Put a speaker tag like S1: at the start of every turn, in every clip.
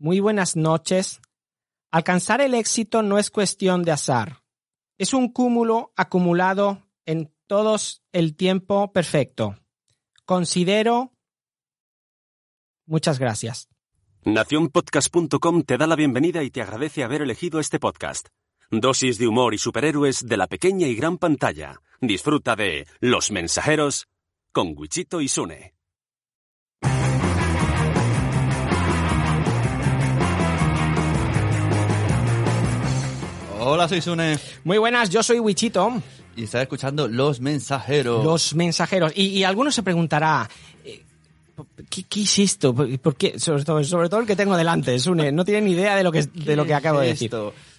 S1: Muy buenas noches. Alcanzar el éxito no es cuestión de azar. Es un cúmulo acumulado en todos el tiempo perfecto. Considero... Muchas gracias.
S2: Naciónpodcast.com te da la bienvenida y te agradece haber elegido este podcast. Dosis de humor y superhéroes de la pequeña y gran pantalla. Disfruta de Los Mensajeros con Wichito y Sune.
S3: Hola, soy Sune.
S1: Muy buenas, yo soy Wichito.
S3: Y estás escuchando Los Mensajeros.
S1: Los mensajeros. Y, y alguno se preguntará, eh, ¿qué, qué es esto? ¿Por qué? Sobre, todo, sobre todo el que tengo delante, Sune, no tiene ni idea de lo que, de lo que acabo de decir.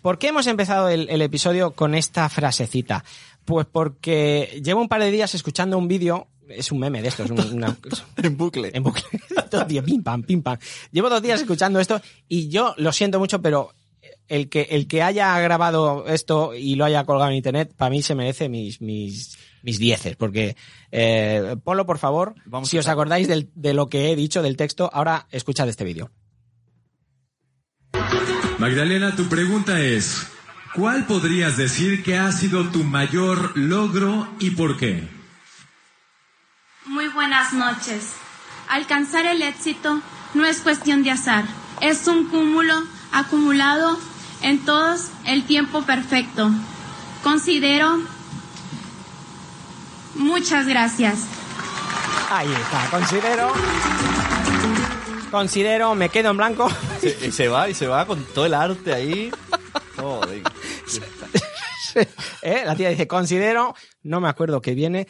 S1: ¿Por qué hemos empezado el, el episodio con esta frasecita? Pues porque llevo un par de días escuchando un vídeo, es un meme de esto, es un- una,
S3: En bucle.
S1: en bucle. Todo día, pim pam, pim pam. Llevo dos días escuchando esto y yo lo siento mucho, pero el que, el que haya grabado esto y lo haya colgado en internet, para mí se merece mis, mis, mis dieces, porque, eh, ponlo por favor,
S3: Vamos
S1: si os acordáis del- de lo que he dicho del texto, ahora escuchad este vídeo.
S4: Magdalena, tu pregunta es, ¿cuál podrías decir que ha sido tu mayor logro y por qué?
S5: Muy buenas noches. Alcanzar el éxito no es cuestión de azar, es un cúmulo acumulado en todos el tiempo perfecto. Considero... Muchas gracias.
S1: Ahí está, considero, considero, me quedo en blanco.
S3: Se- y se va, y se va con todo el arte ahí. Joder.
S1: ¿Eh? La tía dice, considero, no me acuerdo que viene.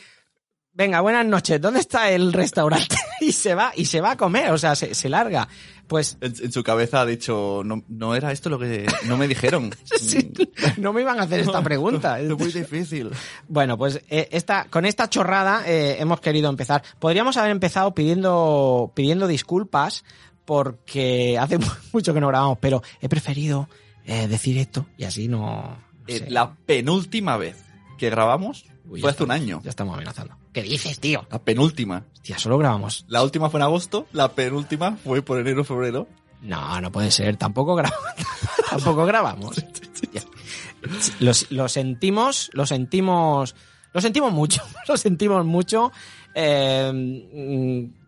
S1: Venga, buenas noches, ¿dónde está el restaurante? y se va, y se va a comer, o sea, se, se larga. Pues
S3: En, en su cabeza ha dicho, no, no era esto lo que no me dijeron.
S1: sí, no me iban a hacer esta pregunta.
S3: Es muy difícil.
S1: Bueno, pues eh, esta, con esta chorrada eh, hemos querido empezar. Podríamos haber empezado pidiendo, pidiendo disculpas porque hace mu- mucho que no grabamos, pero he preferido eh, decir esto y así no... no
S3: Eh,
S1: sé.
S3: La penúltima vez que grabamos
S1: Uy,
S3: fue hace un
S1: estamos-
S3: año.
S1: Ya estamos amenazando. ¿Qué dices, tío?
S3: La penúltima.
S1: Hostia, solo grabamos.
S3: La última fue en agosto, la penúltima fue por enero febrero.
S1: No, no puede ser. Tampoco grabamos. Tampoco grabamos. Lo, lo sentimos, lo sentimos, lo sentimos mucho. Lo sentimos mucho. Eh, mm,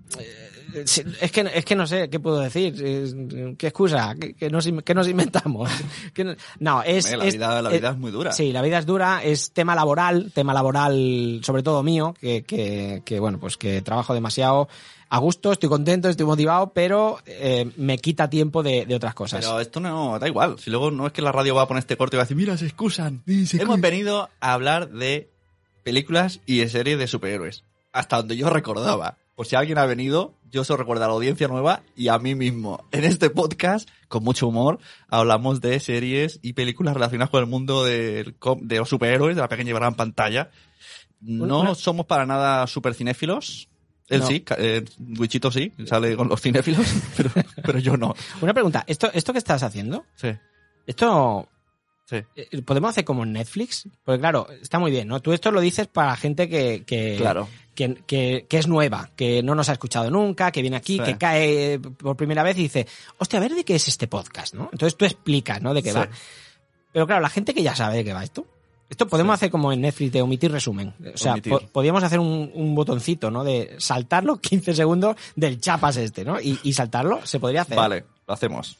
S1: es que es que no sé qué puedo decir. ¿Qué excusa? ¿Qué, qué nos, qué nos inventamos? ¿Qué no, no, es,
S3: la
S1: es-
S3: vida- la vida es muy dura.
S1: Sí, la vida es dura. Es tema laboral, tema laboral, sobre todo mío, que, que, que bueno, pues que trabajo demasiado a gusto, estoy contento, estoy motivado, pero eh, me quita tiempo de, de otras cosas.
S3: Pero esto no, da igual. Si luego no es que la radio va a poner este corte y va a decir, mira, se excusan. Hemos venido a hablar de películas y de series de superhéroes. Hasta donde yo recordaba. Por si alguien ha venido, yo se recuerda a la audiencia nueva y a mí mismo. En este podcast, con mucho humor, hablamos de series y películas relacionadas con el mundo del de los superhéroes, de la pequeña y gran pantalla. No somos para nada super cinéfilos. Él
S1: No.
S3: sí, eh, Wichito sí, sale con los cinéfilos, pero, pero yo no.
S1: Una pregunta, ¿esto, esto que estás haciendo?
S3: Sí,
S1: Esto
S3: sí.
S1: eh, podemos hacer como en Netflix, porque claro, está muy bien, ¿no? Tú esto lo dices para gente que, que,
S3: Claro.
S1: que, que- que es nueva, que no nos ha escuchado nunca, que viene aquí,
S3: Sí.
S1: que cae por primera vez y dice, hostia, a ver de qué es este podcast, ¿no? Entonces tú explicas, ¿no? De qué
S3: Sí.
S1: va. Pero claro, la gente que ya sabe de qué va esto. Esto podemos hacer como en Netflix de omitir resumen. O sea, po- podríamos hacer un, un botoncito, ¿no? De saltar los 15 segundos del chapas este, ¿no? Y, y saltarlo, se podría hacer.
S3: Vale, lo hacemos.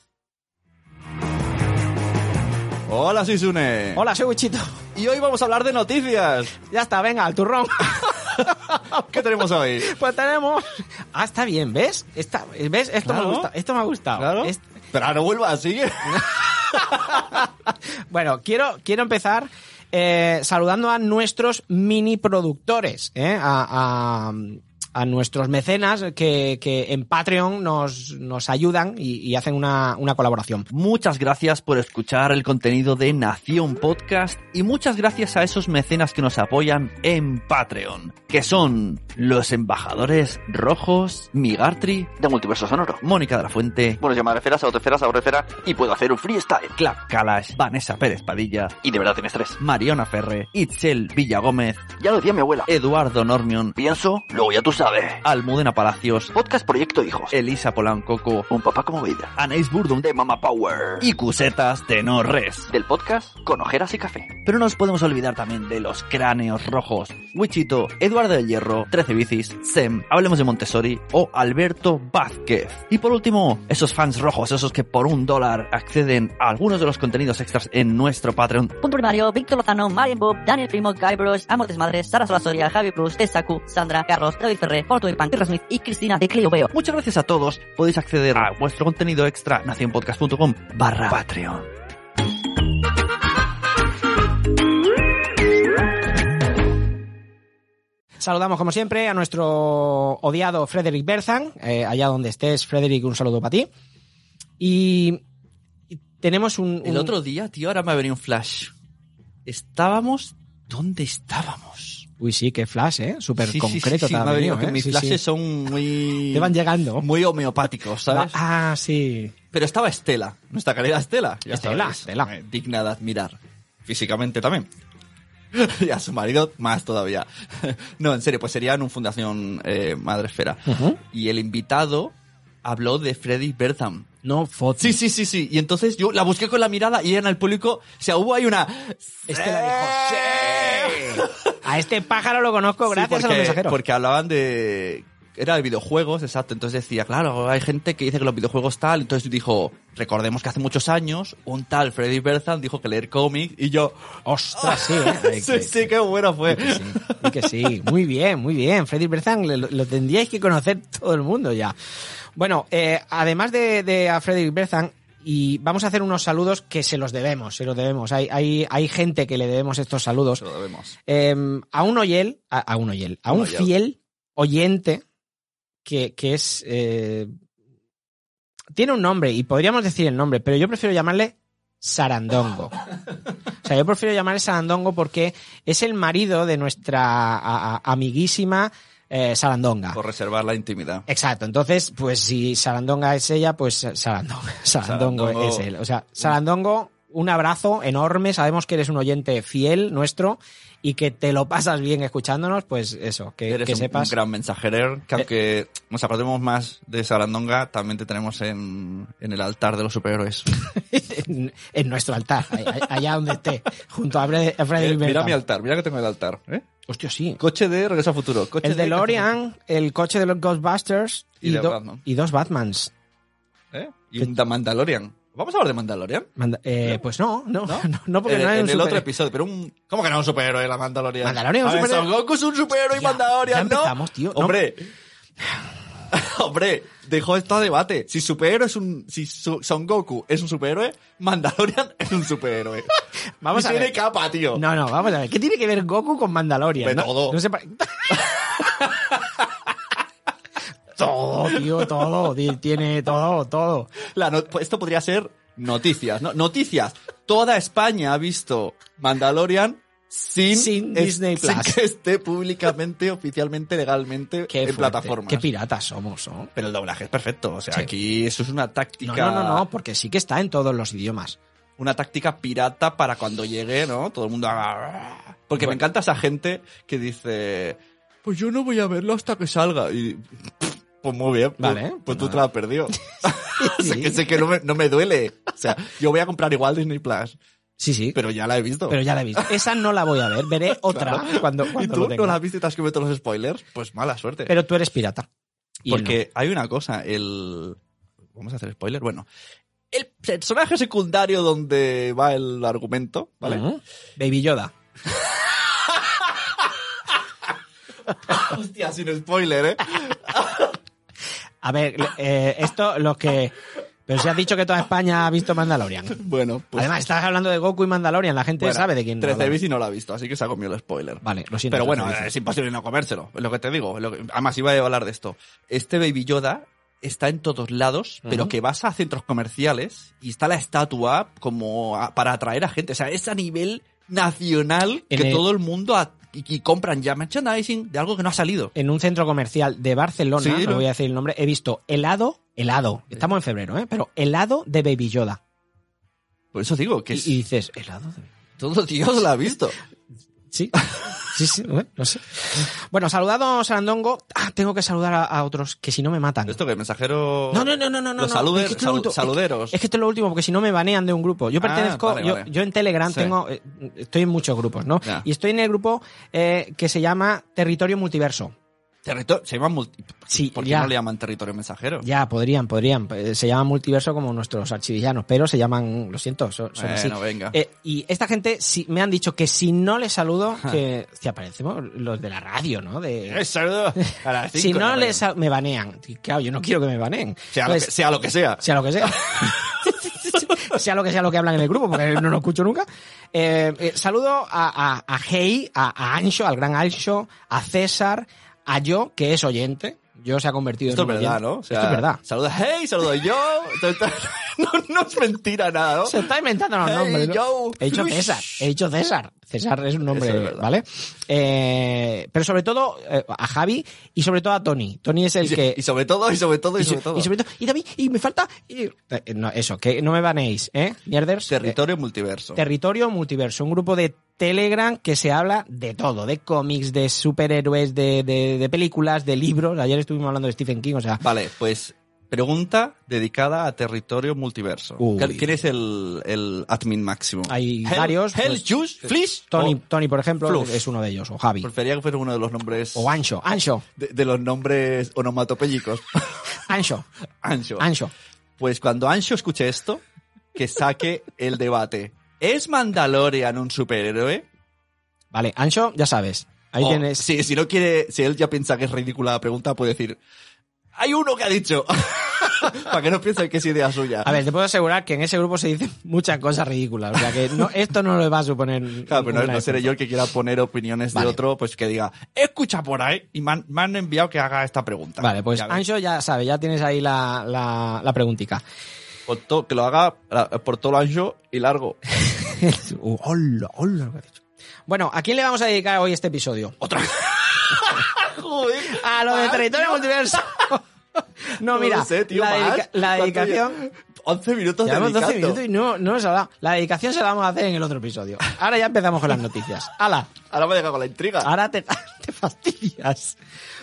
S3: Hola, soy Sune.
S1: Hola, soy Wichito.
S3: Y hoy vamos a hablar de noticias.
S1: Ya está, venga, al turrón.
S3: ¿Qué tenemos hoy?
S1: Pues tenemos. Ah, está bien, ¿ves? Está, ¿Ves? Esto
S3: Claro.
S1: me gusta. Esto me ha gustado.
S3: Claro.
S1: Es-
S3: Pero ahora no vuelva así.
S1: Bueno, quiero, quiero empezar eh, saludando a nuestros mini productores, ¿eh? a, a- a nuestros mecenas que, que en Patreon nos, nos ayudan y, y hacen una, una colaboración.
S3: Muchas gracias por escuchar el contenido de Nación Podcast y muchas gracias a esos mecenas que nos apoyan en Patreon, que son los embajadores rojos, Migartri,
S6: de Multiverso Sonoro.
S3: Mónica de la Fuente,
S6: Bueno, llamaré esferas, autoesferas, ahorrefera y puedo hacer un freestyle.
S3: Clap Kalash, Vanessa Pérez Padilla,
S6: Y de verdad tienes tres.
S3: Mariona Ferre, Itzel Villagómez,
S6: Ya lo decía mi abuela.
S3: Eduardo Normion,
S6: Pienso, luego ya tú sabes.
S3: Almudena Palacios,
S6: Podcast Proyecto Hijos.
S3: Elisa Polancoco,
S6: Un papá como vida.
S3: Anais Burdum
S6: De Mama Power.
S3: y Cusetas de No Res.
S6: Del podcast con ojeras y café.
S3: Pero no nos podemos olvidar también de los cráneos rojos. Wichito, Eduardo del Hierro, 13 Bicis, Sem, Hablemos de Montessori o Alberto Vázquez. Y por último, esos fans rojos, esos que por un dólar acceden a algunos de los contenidos extras en nuestro Patreon.
S7: Punto primario, Víctor Lozano, Marian Bob, Daniel Primo, Guy Bros, Amor Desmadres, Sara Solasoria, Javi Cruz, Tesaku, Sandra, Carlos, David Ferrer, Porto Irpan, Smith y Cristina de Clio Veo.
S3: Muchas gracias a todos. Podéis acceder a vuestro contenido extra nacionpodcast.com barra Patreon.
S1: Saludamos, como siempre, a nuestro odiado Frederick Berzan. Eh, allá donde estés, Frederick, un saludo para ti. Y, y tenemos un,
S3: El
S1: un-
S3: otro día, tío, ahora me ha venido un flash. Estábamos... ¿Dónde estábamos?
S1: Uy, sí, qué flash, ¿eh? Súper
S3: Sí, sí,
S1: concreto
S3: sí, sí,
S1: ha
S3: venido,
S1: venido,
S3: que
S1: ¿eh?
S3: mis
S1: Sí,
S3: flashes
S1: sí.
S3: son muy...
S1: Te van llegando.
S3: Muy homeopáticos, ¿sabes?
S1: Ah, sí.
S3: Pero estaba Estela, nuestra querida Estela. Ya
S1: Estela, Estela.
S3: eh, digna de admirar. Físicamente también. y a su marido más todavía. no, en serio, pues sería en un Fundación eh, Madre Esfera.
S1: Ujú.
S3: Y el invitado habló de Freddy Bertham.
S1: No, foto.
S3: Sí, sí, sí, sí. Y entonces yo la busqué con la mirada y en el público, o sea, hubo ahí una...
S1: Estela dijo, ¡Sí! A este pájaro lo conozco
S3: Sí,
S1: gracias a los
S3: porque-
S1: mensajeros.
S3: Porque hablaban de... Era de videojuegos, exacto. Entonces decía, claro, hay gente que dice que los videojuegos tal. Entonces dijo, recordemos que hace muchos años un tal Freddy Bertham dijo que leer cómics y yo...
S1: Ostras, sí, ¿eh? Ay,
S3: sí,
S1: que-
S3: sí, qué bueno fue.
S1: que sí, y que sí. Muy bien, muy bien. Freddy Berzan lo, lo tendríais que conocer todo el mundo ya. Bueno, eh, además de, de a Freddy Berzan, y vamos a hacer unos saludos que se los debemos, se los debemos. Hay, hay, hay gente que le debemos estos saludos.
S3: Lo vemos.
S1: Eh, a un oyel, a, a un oyel, a
S3: Un
S1: un
S3: oyel.
S1: fiel oyente que, que es... eh, tiene un nombre y podríamos decir el nombre, pero yo prefiero llamarle Sarandongo. O sea, yo prefiero llamarle Sarandongo porque es el marido de nuestra a- a- amiguísima eh, Sarandonga.
S3: Por reservar la intimidad.
S1: Exacto, entonces, pues si Sarandonga es ella, pues Sarandongo, Sarandongo
S3: Sarandongo.
S1: es él. O sea, Sarandongo, un abrazo enorme, sabemos que eres un oyente fiel nuestro y que te lo pasas bien escuchándonos, pues eso, que,
S3: Eres
S1: que
S3: un,
S1: sepas.
S3: un gran mensajerer, que aunque nos acordemos más de Sarandonga, también te tenemos en, en el altar de los superhéroes.
S1: en, en nuestro altar, allá donde esté, junto a Freddy, a
S3: Eh, mira mi altar, mira que tengo el altar. ¿eh?
S1: Hostia, sí.
S3: Coche de Regreso al Futuro. Coche
S1: El
S3: de
S1: DeLorean, el coche de los Ghostbusters
S3: Y
S1: y,
S3: de
S1: do-
S3: Batman.
S1: y dos Batmans.
S3: ¿Eh? Y un The Mandalorian. ¿Vamos a hablar de Mandalorian?
S1: Manda- eh, pues no, no, no,
S3: ¿No?
S1: no, porque
S3: en,
S1: no hay
S3: en
S1: un
S3: el otro episodio, pero un... ¿Cómo que no es un superhéroe la Mandalorian?
S1: Mandalorian es un superhéroe.
S3: Son Goku es un superhéroe y Mandalorian,
S1: ya
S3: ¿no?
S1: empezamos, tío. No.
S3: Hombre... Hombre, dejó esto a debate. Si superhéroe es un... Si Son Goku es un superhéroe, Mandalorian es un superhéroe.
S1: Vamos
S3: y
S1: a
S3: tiene
S1: ver.
S3: capa, tío.
S1: No, no, vamos a ver. ¿Qué tiene que ver Goku con Mandalorian?
S3: De
S1: no,
S3: todo.
S1: no sé todo, tío, todo. Ti- Tiene todo, todo.
S3: La no- pues esto podría ser noticias, ¿no? Noticias. Toda España ha visto Mandalorian sin,
S1: Sin
S3: es-
S1: Disney
S3: sin
S1: Plus.
S3: que esté públicamente, oficialmente, legalmente
S1: Qué
S3: en
S1: fuerte.
S3: plataformas.
S1: Qué piratas somos, ¿no?
S3: Pero el doblaje es perfecto. O sea,
S1: Sí.
S3: aquí eso es una táctica.
S1: No, no, no, no, porque sí que está en todos los idiomas.
S3: Una táctica pirata para cuando llegue, ¿no? Todo el mundo haga. Porque me encanta esa gente que dice. Pues yo no voy a verlo hasta que salga. Y. Pues muy bien. pues-
S1: Vale,
S3: Pues,
S1: pues
S3: tú te
S1: nada.
S3: lo has perdido. O sea,
S1: Sí.
S3: que sé que no me, no me duele. O sea, yo voy a comprar igual Disney Plus.
S1: Sí, sí.
S3: Pero ya la he visto.
S1: Pero ya la he visto. Esa no la voy a ver. Veré otra cuando,
S3: ¿Y
S1: cuando
S3: tú
S1: lo tenga.
S3: no la has visto y te has comido todos los spoilers? Pues mala suerte.
S1: Pero tú eres pirata. Y
S3: Porque hay una cosa, el... Vamos a hacer spoiler. Bueno, el personaje secundario donde va el argumento. ¿vale?
S1: Baby Yoda.
S3: Hostia, sin spoiler, ¿eh?
S1: A ver, eh, esto lo que... Pero si has dicho que toda España ha visto Mandalorian.
S3: Bueno, pues...
S1: Además, estás hablando de Goku y Mandalorian. La gente
S3: bueno,
S1: sabe de quién
S3: 13
S1: hablamos.
S3: bici no lo ha visto, así que se ha comido el spoiler.
S1: Vale, lo siento.
S3: Pero bueno,
S1: 13 bici.
S3: es imposible no comérselo, es lo que te digo. es lo que- Además, iba a hablar de esto. Este Baby Yoda está en todos lados, pero que vas a centros comerciales y está la estatua como a- para atraer a gente. O sea, es a nivel nacional
S1: En
S3: que
S1: el-
S3: todo el mundo a- y, y compran ya merchandising de algo que no ha salido.
S1: en un centro comercial de Barcelona,
S3: Sí,
S1: no voy a decir el nombre, he visto helado, helado, estamos en febrero, ¿eh? pero helado de Baby Yoda.
S3: Por eso digo que
S1: Y,
S3: es-
S1: y dices, ¿helado de
S3: todo Dios lo ha visto.
S1: Sí, sí, sí, bueno, no sé. Bueno, saludado Sarandongo, ah, tengo que saludar a, a otros que si no me matan.
S3: Esto que mensajero...
S1: No, no, no, no, no.
S3: Los
S1: no.
S3: saluder-
S1: Es que lo
S3: saluderos.
S1: Es que esto es lo último, porque si no me banean de un grupo. Yo
S3: Ah,
S1: pertenezco,
S3: vale,
S1: yo,
S3: vale.
S1: yo en Telegram
S3: Sí.
S1: tengo, eh, estoy en muchos grupos, ¿no?
S3: Ya.
S1: Y estoy en el grupo eh, que se llama Territorio Multiverso.
S3: Territorio... Se llama... multi-
S1: Sí,
S3: ¿Por qué
S1: ya.
S3: no le llaman territorio mensajero?
S1: Ya, podrían, podrían. Se llaman multiverso como nuestros archivillanos, pero se llaman, lo siento, son, son así.
S3: Bueno, venga.
S1: Eh, y esta gente si, me han dicho que si no les saludo, que, que aparecemos los de la radio, ¿no? De,
S3: Eh, saludo a las
S1: si
S3: cinco,
S1: no
S3: no
S1: les
S3: venga.
S1: sa- me banean. Claro, yo no quiero que me baneen.
S3: Sea lo, que, sea lo que sea.
S1: sea lo que sea. sea lo que sea lo que hablan en el grupo, porque no lo escucho nunca. Eh, eh, saludo a, a, a Hey, a, a Ancho, al gran Ancho, a César, a yo, que es oyente. Yo se ha convertido
S3: Esto
S1: en
S3: es
S1: un
S3: verdad,
S1: oyente.
S3: ¿no? O sea,
S1: Esto es verdad.
S3: Saluda hey, saludo yo. no, no es mentira nada, ¿no?
S1: Se está inventando los
S3: Hey,
S1: nombres. ¿no?
S3: yo.
S1: He dicho. César, he dicho César. César es un nombre,
S3: es verdad.
S1: ¿vale? Eh, pero sobre todo eh, a Javi y sobre todo a Tony. Tony es el
S3: Y,
S1: que...
S3: y sobre todo, y sobre todo, y,
S1: y, so-
S3: sobre todo.
S1: y sobre todo, y David, y me falta... y- eh, no, eso, que no me banéis, ¿eh? Mierders.
S3: Territorio multiverso.
S1: Territorio Multiverso, un grupo de Telegram que se habla de todo, de cómics, de superhéroes, de, de, de películas, de libros. Ayer estuvimos hablando de Stephen King, o sea,
S3: Vale, pues pregunta dedicada a territorio multiverso.
S1: Uy.
S3: ¿Quién es el, el admin máximo?
S1: hay
S3: Hell-
S1: varios.
S3: Hell,
S1: pues,
S3: Juice, Flish.
S1: Tony,
S3: o-
S1: Tony, por ejemplo,
S3: Fluff.
S1: es uno de ellos, o Javi.
S3: Prefería que fuera uno de los nombres.
S1: O Ancho, Ancho,
S3: De, de los nombres onomatopéyicos.
S1: Ancho,
S3: Ancho.
S1: Ancho.
S3: Pues cuando Ancho escuche esto, que saque el debate. ¿Es Mandalorian un superhéroe?
S1: Vale, Ancho, ya sabes. Ahí
S3: O,
S1: tienes.
S3: Si, si no quiere, si él ya piensa que es ridícula la pregunta, puede decir, hay uno que ha dicho. Para que no piensen que es idea suya.
S1: A ver, te puedo asegurar que en ese grupo se dicen muchas cosas ridículas. O sea que no, esto no le va a suponer.
S3: Claro, pero no, no seré yo el que quiera poner opiniones
S1: Vale.
S3: de otro, pues que diga, escucha por ahí, y me han, me han enviado que haga esta pregunta.
S1: Vale, pues
S3: Ya.
S1: Ancho ya sabe, ya tienes ahí la, la, la preguntica.
S3: Por to- que lo haga por todo lo ancho y largo.
S1: Uh, hola, hola, lo que ha dicho. Bueno, ¿a quién le vamos a dedicar hoy este episodio?
S3: Otra vez. Joder.
S1: A lo de territorio multiverso. No, mira,
S3: sé, tío,
S1: la,
S3: más.
S1: dedica- la
S3: ¿Cuánto
S1: dedicación.
S3: lle- 11 minutos
S1: Llevamos 12
S3: dedicando.
S1: minutos y no, no hemos hablado. La dedicación se la vamos a hacer en el otro episodio. Ahora ya empezamos con las noticias. ¡Hala!
S3: Ahora me deja con la intriga.
S1: Ahora te, te fastidias.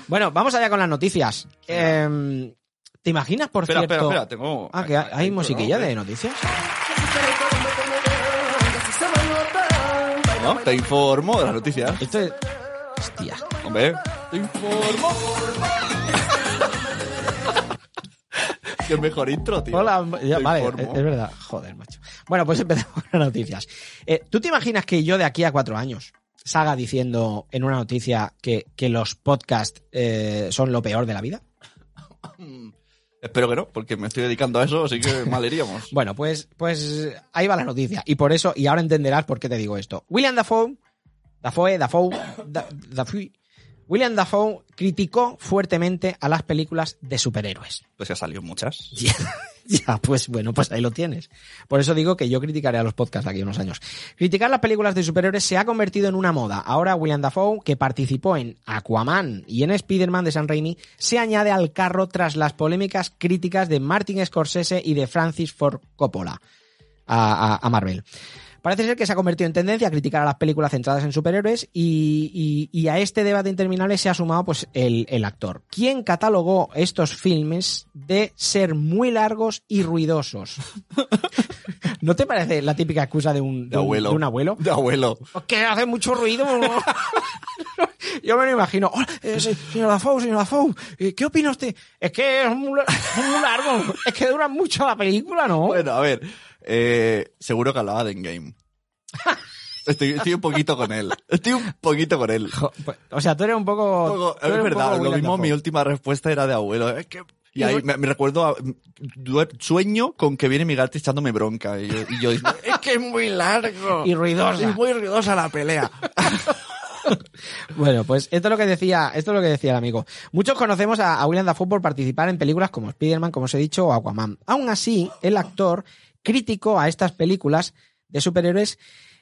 S1: Bueno, vamos allá con las noticias. Em, ¿Te imaginas, por
S3: espera,
S1: cierto?
S3: espera, espera, tengo...
S1: Ah, que hay, hay musiquilla de noticias.
S3: ¿No? Te informo de las noticias.
S1: Esto es. Hostia.
S3: Hombre, te informo. Qué mejor intro, tío.
S1: Hola, ya, vale, es, es verdad. Joder, macho. Bueno, pues empezamos con las noticias. Eh, ¿Tú te imaginas que yo de aquí a cuatro años salga diciendo en una noticia que, que los podcasts eh, son lo peor de la vida?
S3: Espero que no, porque me estoy dedicando a eso, así que mal iríamos.
S1: Bueno, pues, pues ahí va la noticia. Y por eso, y ahora entenderás por qué te digo esto. William Dafoe, Dafoe, Dafoe, Da- Dafoe, William Dafoe criticó fuertemente a las películas de superhéroes.
S3: Pues ya salió muchas.
S1: Ya, ya, pues bueno, pues ahí lo tienes. Por eso digo que yo criticaré a los podcasts aquí unos años. Criticar las películas de superhéroes se ha convertido en una moda. Ahora William Dafoe, que participó en Aquaman y en Spider-Man de San Raimi, se añade al carro tras las polémicas críticas de Martin Scorsese y de Francis Ford Coppola a, a- a Marvel. Parece ser que se ha convertido en tendencia a criticar a las películas centradas en superhéroes y, y- y a este debate interminable se ha sumado pues el, el actor, quien catalogó estos filmes de ser muy largos y ruidosos. ¿No te parece la típica excusa de un,
S3: De
S1: un-
S3: abuelo.
S1: de un abuelo?
S3: De abuelo.
S1: Que hace mucho ruido. Yo me lo imagino. Hola, eh, se- señor Dafoe, señor Dafoe, eh, ¿qué opina usted? Es que es muy, muy largo. Es que dura mucho la película, ¿no?
S3: Bueno, a ver. Eh, seguro que hablaba de Endgame. Estoy, estoy un poquito con él. Estoy un poquito con él.
S1: Pues, O sea, tú eres un poco...
S3: Un es verdad,
S1: poco
S3: lo mismo mi última respuesta era de abuelo. Es que Y ahí me, me recuerdo, a- sueño con que viene mi gato echándome bronca. Y yo, y yo digo, es que es muy largo.
S1: Y ruidosa.
S3: Es muy ruidosa la pelea.
S1: Bueno, pues esto es lo que decía, esto es lo que decía el amigo. Muchos conocemos a William Dafoe por participar en películas como Spider-Man, como os he dicho, o Aquaman. Aún así, el actor criticó a estas películas de superhéroes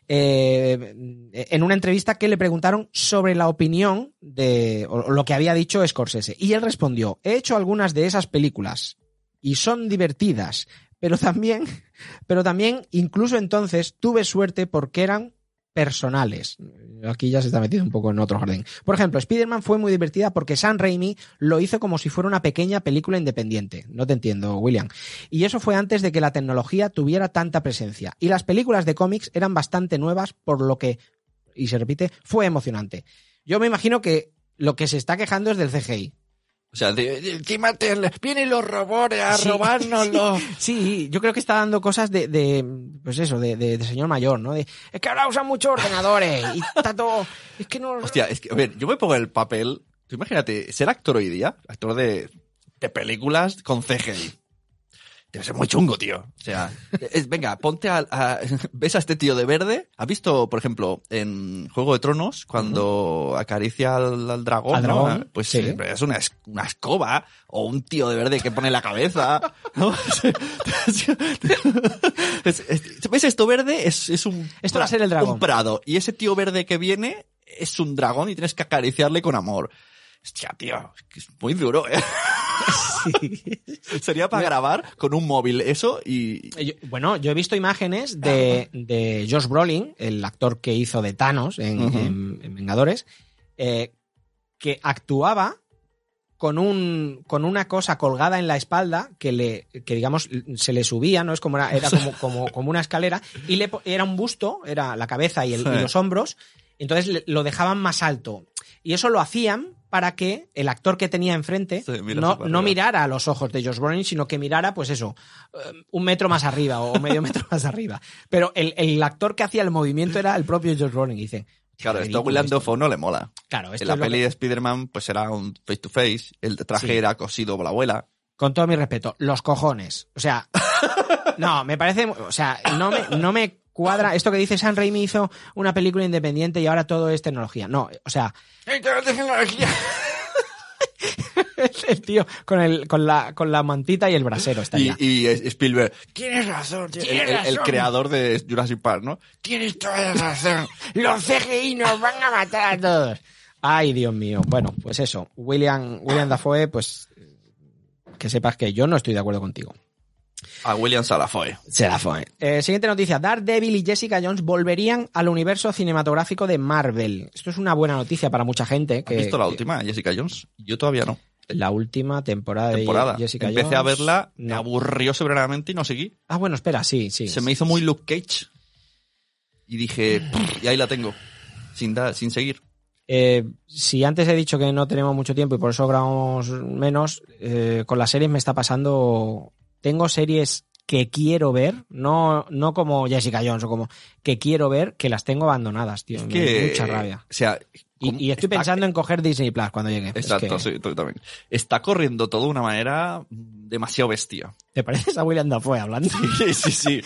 S1: eh, en una entrevista que le preguntaron sobre la opinión de o lo que había dicho Scorsese. Y él respondió, he hecho algunas de esas películas y son divertidas, pero también, pero también, incluso entonces, tuve suerte porque eran personales. Aquí ya se está metiendo un poco en otro jardín. Por ejemplo, Spider-Man fue muy divertida porque Sam Raimi lo hizo como si fuera una pequeña película independiente. No te entiendo, William. Y eso fue antes de que la tecnología tuviera tanta presencia. Y las películas de cómics eran bastante nuevas, por lo que, y se repite, fue emocionante. Yo me imagino que lo que se está quejando es del CGI.
S3: O sea, de- de- encima te- vienen los robots a
S1: Sí.
S3: robárnoslo.
S1: Sí, yo creo que está dando cosas de, de pues eso, de, de- de señor mayor, ¿no? De, es que ahora usan muchos ordenadores y está todo, es que no...
S3: Hostia, es que, a ver, yo me pongo el papel. Tú imagínate, ser actor hoy día, actor de, de películas con CGI. Debe ser muy chungo, tío. O sea, es- venga, ponte a, a- ¿Ves a este tío de verde? ¿Has visto, por ejemplo, en Juego de Tronos, cuando acaricia al, al dragón?
S1: Al
S3: ¿no?
S1: dragón,
S3: Pues
S1: sí.
S3: eh, es una, una escoba o un tío de verde que pone la cabeza. ¿no? Es- es- ¿Ves esto verde? Es, es un,
S1: Esto va a ser el dragón.
S3: un prado. Y ese tío verde que viene es un dragón y tienes que acariciarle con amor. Hostia, tío, es muy duro, ¿eh? Sería para grabar con un móvil eso y...
S1: Yo- bueno, yo he visto imágenes de, de Josh Brolin, el actor que hizo de Thanos en, en- en Vengadores, eh, que actuaba con un con una cosa colgada en la espalda que le que digamos se le subía no es como era, era como, como como una escalera y le era un busto era la cabeza y, el- y
S3: Sí.
S1: los hombros entonces lo dejaban más alto y eso lo hacían para que el actor que tenía enfrente
S3: Sí, mira
S1: no, no mirara a los ojos de Josh Brolin sino que mirara pues eso eh, un metro más arriba o medio metro más arriba pero el, el actor que hacía el movimiento era el propio Josh Brolin y dice
S3: Claro,
S1: "Qué
S3: esto a
S1: esto".
S3: Dafoe no le mola.
S1: claro esto
S3: En la
S1: es lo
S3: peli
S1: que-
S3: de Spider-Man pues era un face to face, el traje
S1: Sí.
S3: era cosido por la abuela.
S1: con todo mi respeto, los cojones. O sea, no, me parece, o sea, no me, no me cuadra esto que dice San Raimi hizo una película independiente y ahora todo es tecnología. No, o sea, el tío con el, con la, con la mantita y el brasero está
S3: Y,
S1: ya.
S3: y Spielberg, tienes razón, tío. el, el- el creador de Jurassic Park, ¿no? Tienes toda la razón.
S1: Los CGI nos van a matar a todos. Ay, Dios mío. Bueno, pues eso. William, William Dafoe, pues que sepas que yo no estoy de acuerdo contigo.
S3: A William Salafoy.
S1: Se la fue. Eh, siguiente noticia. Daredevil y Jessica Jones volverían al universo cinematográfico de Marvel. Esto es una buena noticia para mucha gente.
S3: ¿Has visto la
S1: que-
S3: última, Jessica Jones? Yo todavía no.
S1: La última temporada,
S3: Temporada.
S1: de Jessica
S3: Empecé
S1: Jones.
S3: a verla, me aburrió soberanamente y no seguí.
S1: Ah, bueno, espera, sí, sí.
S3: Se me hizo muy Luke Cage. Y dije, y ahí la tengo. Sin, dar, sin seguir.
S1: Eh, si antes he dicho que no tenemos mucho tiempo y por eso grabamos menos, eh, con las series me está pasando. Tengo series que quiero ver, no, no como Jessica Jones o como que quiero ver, que las tengo abandonadas, tío.
S3: Es
S1: Me
S3: que,
S1: da mucha rabia.
S3: O sea,
S1: Y, y estoy
S3: está-
S1: pensando en coger Disney Plus cuando llegue. Es
S3: Exacto,
S1: que-
S3: sí, tú también. Está corriendo todo de una manera demasiado bestia.
S1: ¿Te pareces a William Dafoe hablando?
S3: Sí, sí, sí.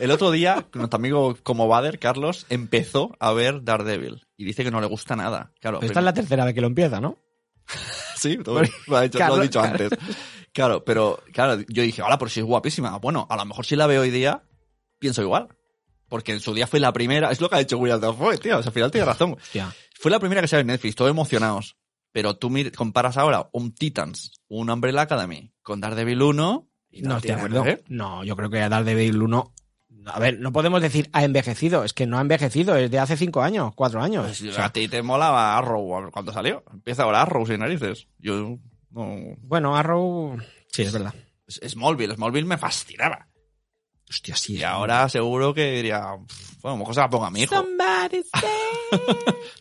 S3: El otro día, nuestro amigo como Bader, Carlos, empezó a ver Daredevil. Y dice que no le gusta nada. Claro,
S1: Esta es la tercera vez que lo empieza, ¿no?
S3: Sí, lo, lo ha dicho- lo he dicho antes. Claro, pero claro, yo dije, hola, pero si es guapísima. Bueno, a lo mejor si la veo hoy día, pienso igual. Porque en su día fue la primera, es lo que ha dicho William Dafoe, tío, o sea, al final tiene razón.
S1: Hostia.
S3: Fue la primera que salió en Netflix, todos emocionados. Pero tú comparas ahora un Titans, un Umbrella Academy, con Daredevil 1 y
S1: No, estoy de
S3: tiene que ver.
S1: No, yo creo que Daredevil 1. A ver, no podemos decir ha envejecido, es que no ha envejecido, es de hace cinco años, cuatro años.
S3: Pues,
S1: O sea,
S3: a ti te molaba Arrow cuando salió. Empieza ahora Arrow sin narices. Yo no.
S1: bueno, Arrow. Sí, es verdad.
S3: Es- Smallville, Smallville me fascinaba.
S1: Hostia, sí.
S3: Y ahora seguro que diría, "Pff, bueno, a lo mejor se la ponga a mi hijo.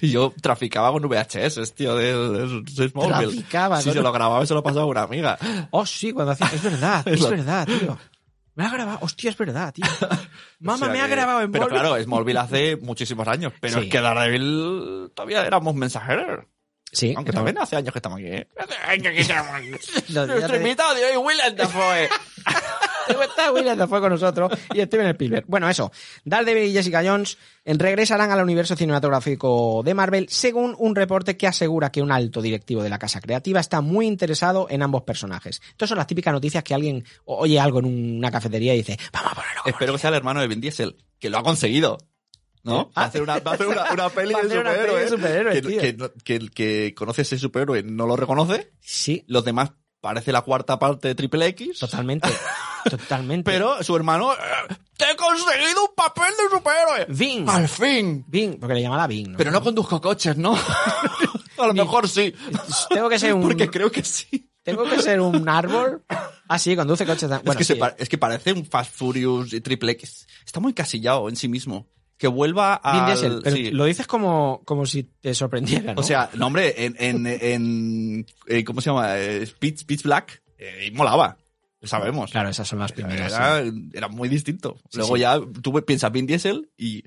S3: Y yo traficaba con VHS, tío, de, de- de Smallville.
S1: Traficaba,
S3: Sí,
S1: ¿no?
S3: se lo grababa y se lo pasaba a una amiga.
S1: Oh, sí, cuando hacía. Es verdad,
S3: Es
S1: verdad, tío. Me ha grabado. Hostia, es verdad, tío. Mamá,
S3: O sea
S1: me ha grabado en
S3: Pero claro, Smallville hace muchísimos años. Pero
S1: Sí.
S3: es que Daredevil todavía éramos mensajeros.
S1: Sí,
S3: Aunque
S1: estamos-
S3: también hace años que estamos aquí, ¿eh? Nuestro
S1: de-
S3: invitado de hoy, Willem Dafoe.
S1: Está William Dafoe con nosotros y Steven Spielberg. Bueno, eso. Daredevil y Jessica Jones regresarán al universo cinematográfico de Marvel según un reporte que asegura que un alto directivo de la casa creativa está muy interesado en ambos personajes. Estas son las típicas noticias que alguien oye algo en una cafetería y dice, vamos a ponerlo.
S3: Espero que sea el hermano de Vin Diesel, que lo ha conseguido. ¿No? Va a hacer una, va a hacer una, una peli
S1: a
S3: de superhéroes. que, que, que el que conoce ese superhéroe no lo reconoce.
S1: Sí,
S3: Los demás parece la cuarta parte de Triple X.
S1: totalmente. totalmente.
S3: Pero su hermano, "Eh, te he conseguido un papel de superhéroe.
S1: Vin.
S3: Al fin.
S1: Vin, porque le llamaba Vin. ¿no?
S3: Pero no conduzco coches, ¿no? A lo mejor sí.
S1: Tengo que ser un...
S3: Porque creo que sí.
S1: Tengo que ser un árbol. Ah, sí, conduce coches. Bueno,
S3: es, que
S1: sí.
S3: es que parece un Fast Furious y Triple X. Está muy casillado en sí mismo. Que vuelva a.
S1: Vin Diesel, pero lo dices como, como si te sorprendiera, ¿no?
S3: O sea, no, hombre, en. en, en eh, ¿Cómo se llama? Eh, Pitch, Pitch Black. eh, molaba. Lo sabemos.
S1: claro, esas son las primeras.
S3: Era,
S1: sí.
S3: era muy distinto.
S1: Sí,
S3: Luego ya tú piensas Vin Diesel y,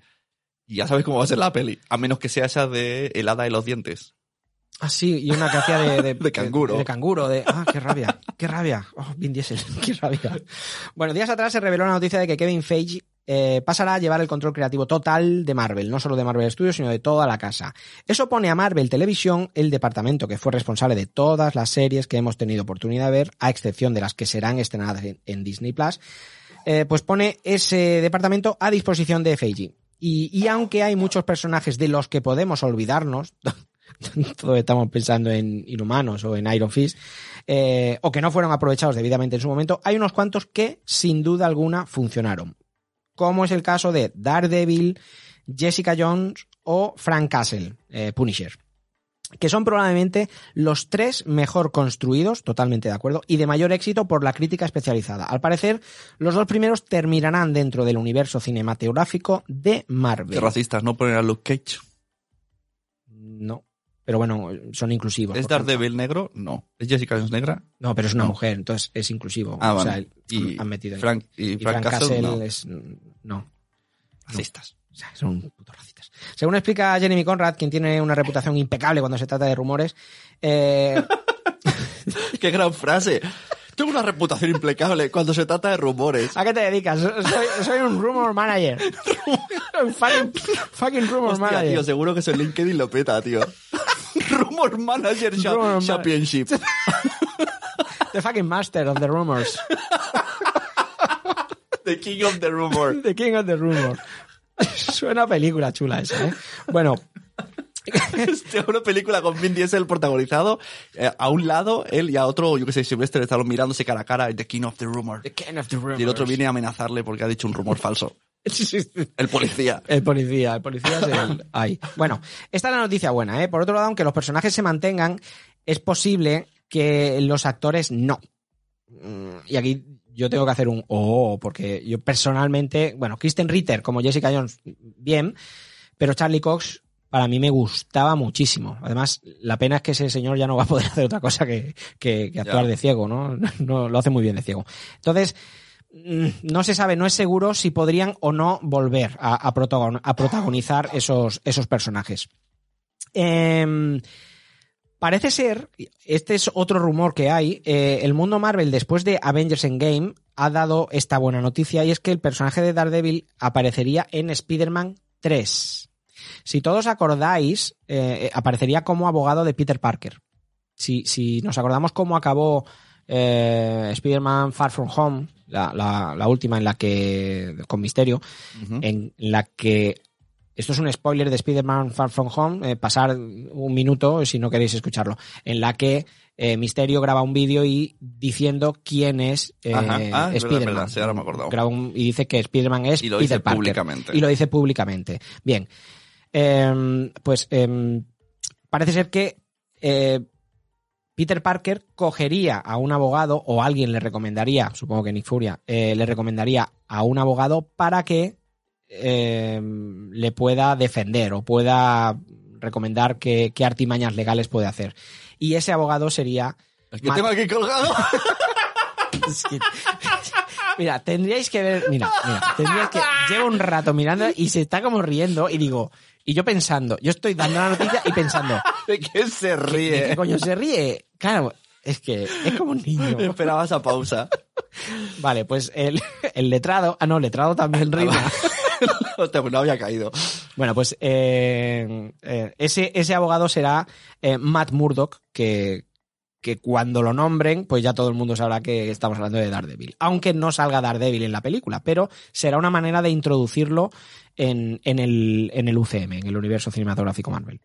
S3: y ya sabes cómo va a ser la peli. A menos que sea esa de El hada de los dientes.
S1: Ah, sí, y una que hacía de, de,
S3: De canguro.
S1: De, canguro, de. Ah, qué rabia, qué rabia. Oh, Vin Diesel, qué rabia. Bueno, días atrás se reveló la noticia de que Kevin Feige eh, pasará a llevar el control creativo total de Marvel, no solo de Marvel Studios, sino de toda la casa. Eso pone a Marvel Televisión, el departamento que fue responsable de todas las series que hemos tenido oportunidad de ver, a excepción de las que serán estrenadas en, Disney Plus, eh, pues pone ese departamento a disposición de Feige. Y, y aunque hay muchos personajes de los que podemos olvidarnos, todos estamos pensando en Inhumanos o en Iron Fist, eh, o que no fueron aprovechados debidamente en su momento, hay unos cuantos que sin duda alguna funcionaron. Como es el caso de Daredevil, Jessica Jones o Frank Castle, eh, Punisher. Que son probablemente los tres mejor construidos, totalmente de acuerdo, y de mayor éxito por la crítica especializada. Al parecer, los dos primeros terminarán dentro del universo cinematográfico de Marvel.
S3: Qué racistas, no poner a Luke Cage.
S1: No. Pero bueno, son inclusivos.
S3: ¿Es. Daredevil negro? No. ¿Es Jessica Jones negra?
S1: No, pero es una
S3: No.
S1: mujer, entonces es inclusivo.
S3: Ah,
S1: o
S3: vale.
S1: sea,
S3: Y
S1: han metido ahí.
S3: Frank, y
S1: Y
S3: Frank,
S1: Frank
S3: Castle, no.
S1: es. No.
S3: Racistas.
S1: O sea, son putos racistas. Según explica Jeremy Conrad, quien tiene una reputación impecable cuando se trata de rumores, eh,
S3: Qué gran frase. Tengo una reputación impecable cuando se trata de rumores.
S1: ¿a qué te dedicas? Soy, soy un rumor manager. Un fucking, fucking rumor
S3: Hostia,
S1: manager.
S3: tío, seguro que en LinkedIn lo peta, tío. Rumor Manager
S1: Rumor
S3: Championship.
S1: The fucking master of the rumors.
S3: The King of the Rumor.
S1: The king of the rumor. Suena película chula esa, ¿eh? Bueno,
S3: una película con Vin Diesel protagonizado. eh, a un lado, él y a otro, yo que sé, Silvestre, están mirándose cara a cara. The King of the Rumor.
S1: The king of the rumors.
S3: Y el otro viene a amenazarle porque ha dicho un rumor falso. El policía.
S1: El policía, el policía es el... Ahí. Bueno, esta es la noticia buena, ¿eh? Por otro lado, aunque los personajes se mantengan, es posible que los actores no. Mm, Y aquí yo tengo que hacer un oh, porque yo personalmente, bueno, Kristen Ritter como Jessica Jones, bien, pero Charlie Cox para mí me gustaba muchísimo. Además, la pena es que ese señor ya no va a poder hacer otra cosa que, que- que actuar
S3: Ya.
S1: de ciego, ¿no? No lo hace muy bien de ciego. Entonces, mm, no se sabe, no es seguro si podrían o no volver a, a protagon- a protagonizar esos, esos personajes. Em, parece ser, este es otro rumor que hay, eh, el mundo Marvel después de Avengers Endgame ha dado esta buena noticia y es que el personaje de Daredevil aparecería en Spider-Man 3. Si todos acordáis, eh, aparecería como abogado de Peter Parker. Si, si nos acordamos cómo acabó eh, Spider-Man Far From Home, la, la- la última en la que, con Misterio, en la que esto es un spoiler de Spider-Man Far From Home, eh, pasar un minuto si no queréis escucharlo, en la que eh, Misterio graba un vídeo y diciendo quién es eh.
S3: Ah,
S1: Spider-Man.
S3: sí, ahora me he acordado.
S1: Graba un- y dice que Spider-Man es
S3: Y lo
S1: Peter
S3: dice
S1: Parker.
S3: públicamente.
S1: Y lo dice públicamente. Bien. Em, pues em, parece ser que eh, Peter Parker cogería a un abogado o alguien le recomendaría, supongo que Nick Furia, eh, le recomendaría a un abogado para que eh, le pueda defender o pueda recomendar qué, qué artimañas legales puede hacer. Y ese abogado sería...
S3: Es que
S1: Matt-
S3: tengo aquí colgado.
S1: Es que, Mira, tendríais que ver, mira, mira, tendríais que, llevo un rato mirando y se está como riendo y digo, y yo pensando, yo estoy dando la noticia y pensando,
S3: ¿De qué se
S1: ¿de qué
S3: ríe?
S1: coño se ríe? Claro, es que es como un niño.
S3: Esperaba esa pausa.
S1: Vale, pues el, el letrado, ah no, letrado también rima.
S3: Hostia, pues no había caído.
S1: Bueno, pues eh, eh, ese, ese abogado será eh, Matt Murdock, que, que cuando lo nombren, pues ya todo el mundo sabrá que estamos hablando de Daredevil. Aunque no salga Daredevil en la película, pero será una manera de introducirlo en, en, el, en el UCM, en el universo cinematográfico Marvel.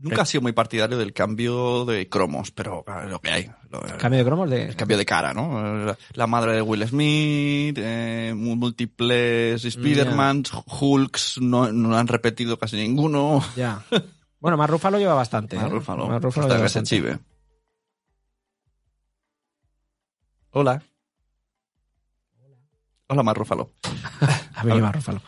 S3: Nunca he sido muy partidario del cambio de cromos, pero lo que hay. Lo-
S1: Cambio de cromos de...
S3: el cambio de cara, ¿no? La, madre de Will Smith, eh, múltiples Spider-Man, Hulks, no, no han repetido casi ninguno.
S1: Ya. Bueno, Mar Ruffalo lleva bastante. ¿eh?
S3: Mark Ruffalo.
S1: Mark Ruffalo
S3: Hasta
S1: lleva
S3: que se
S1: bastante.
S3: chive. Hola. Hola, Mar Ruffalo.
S1: Ha venido Mark Ruffalo.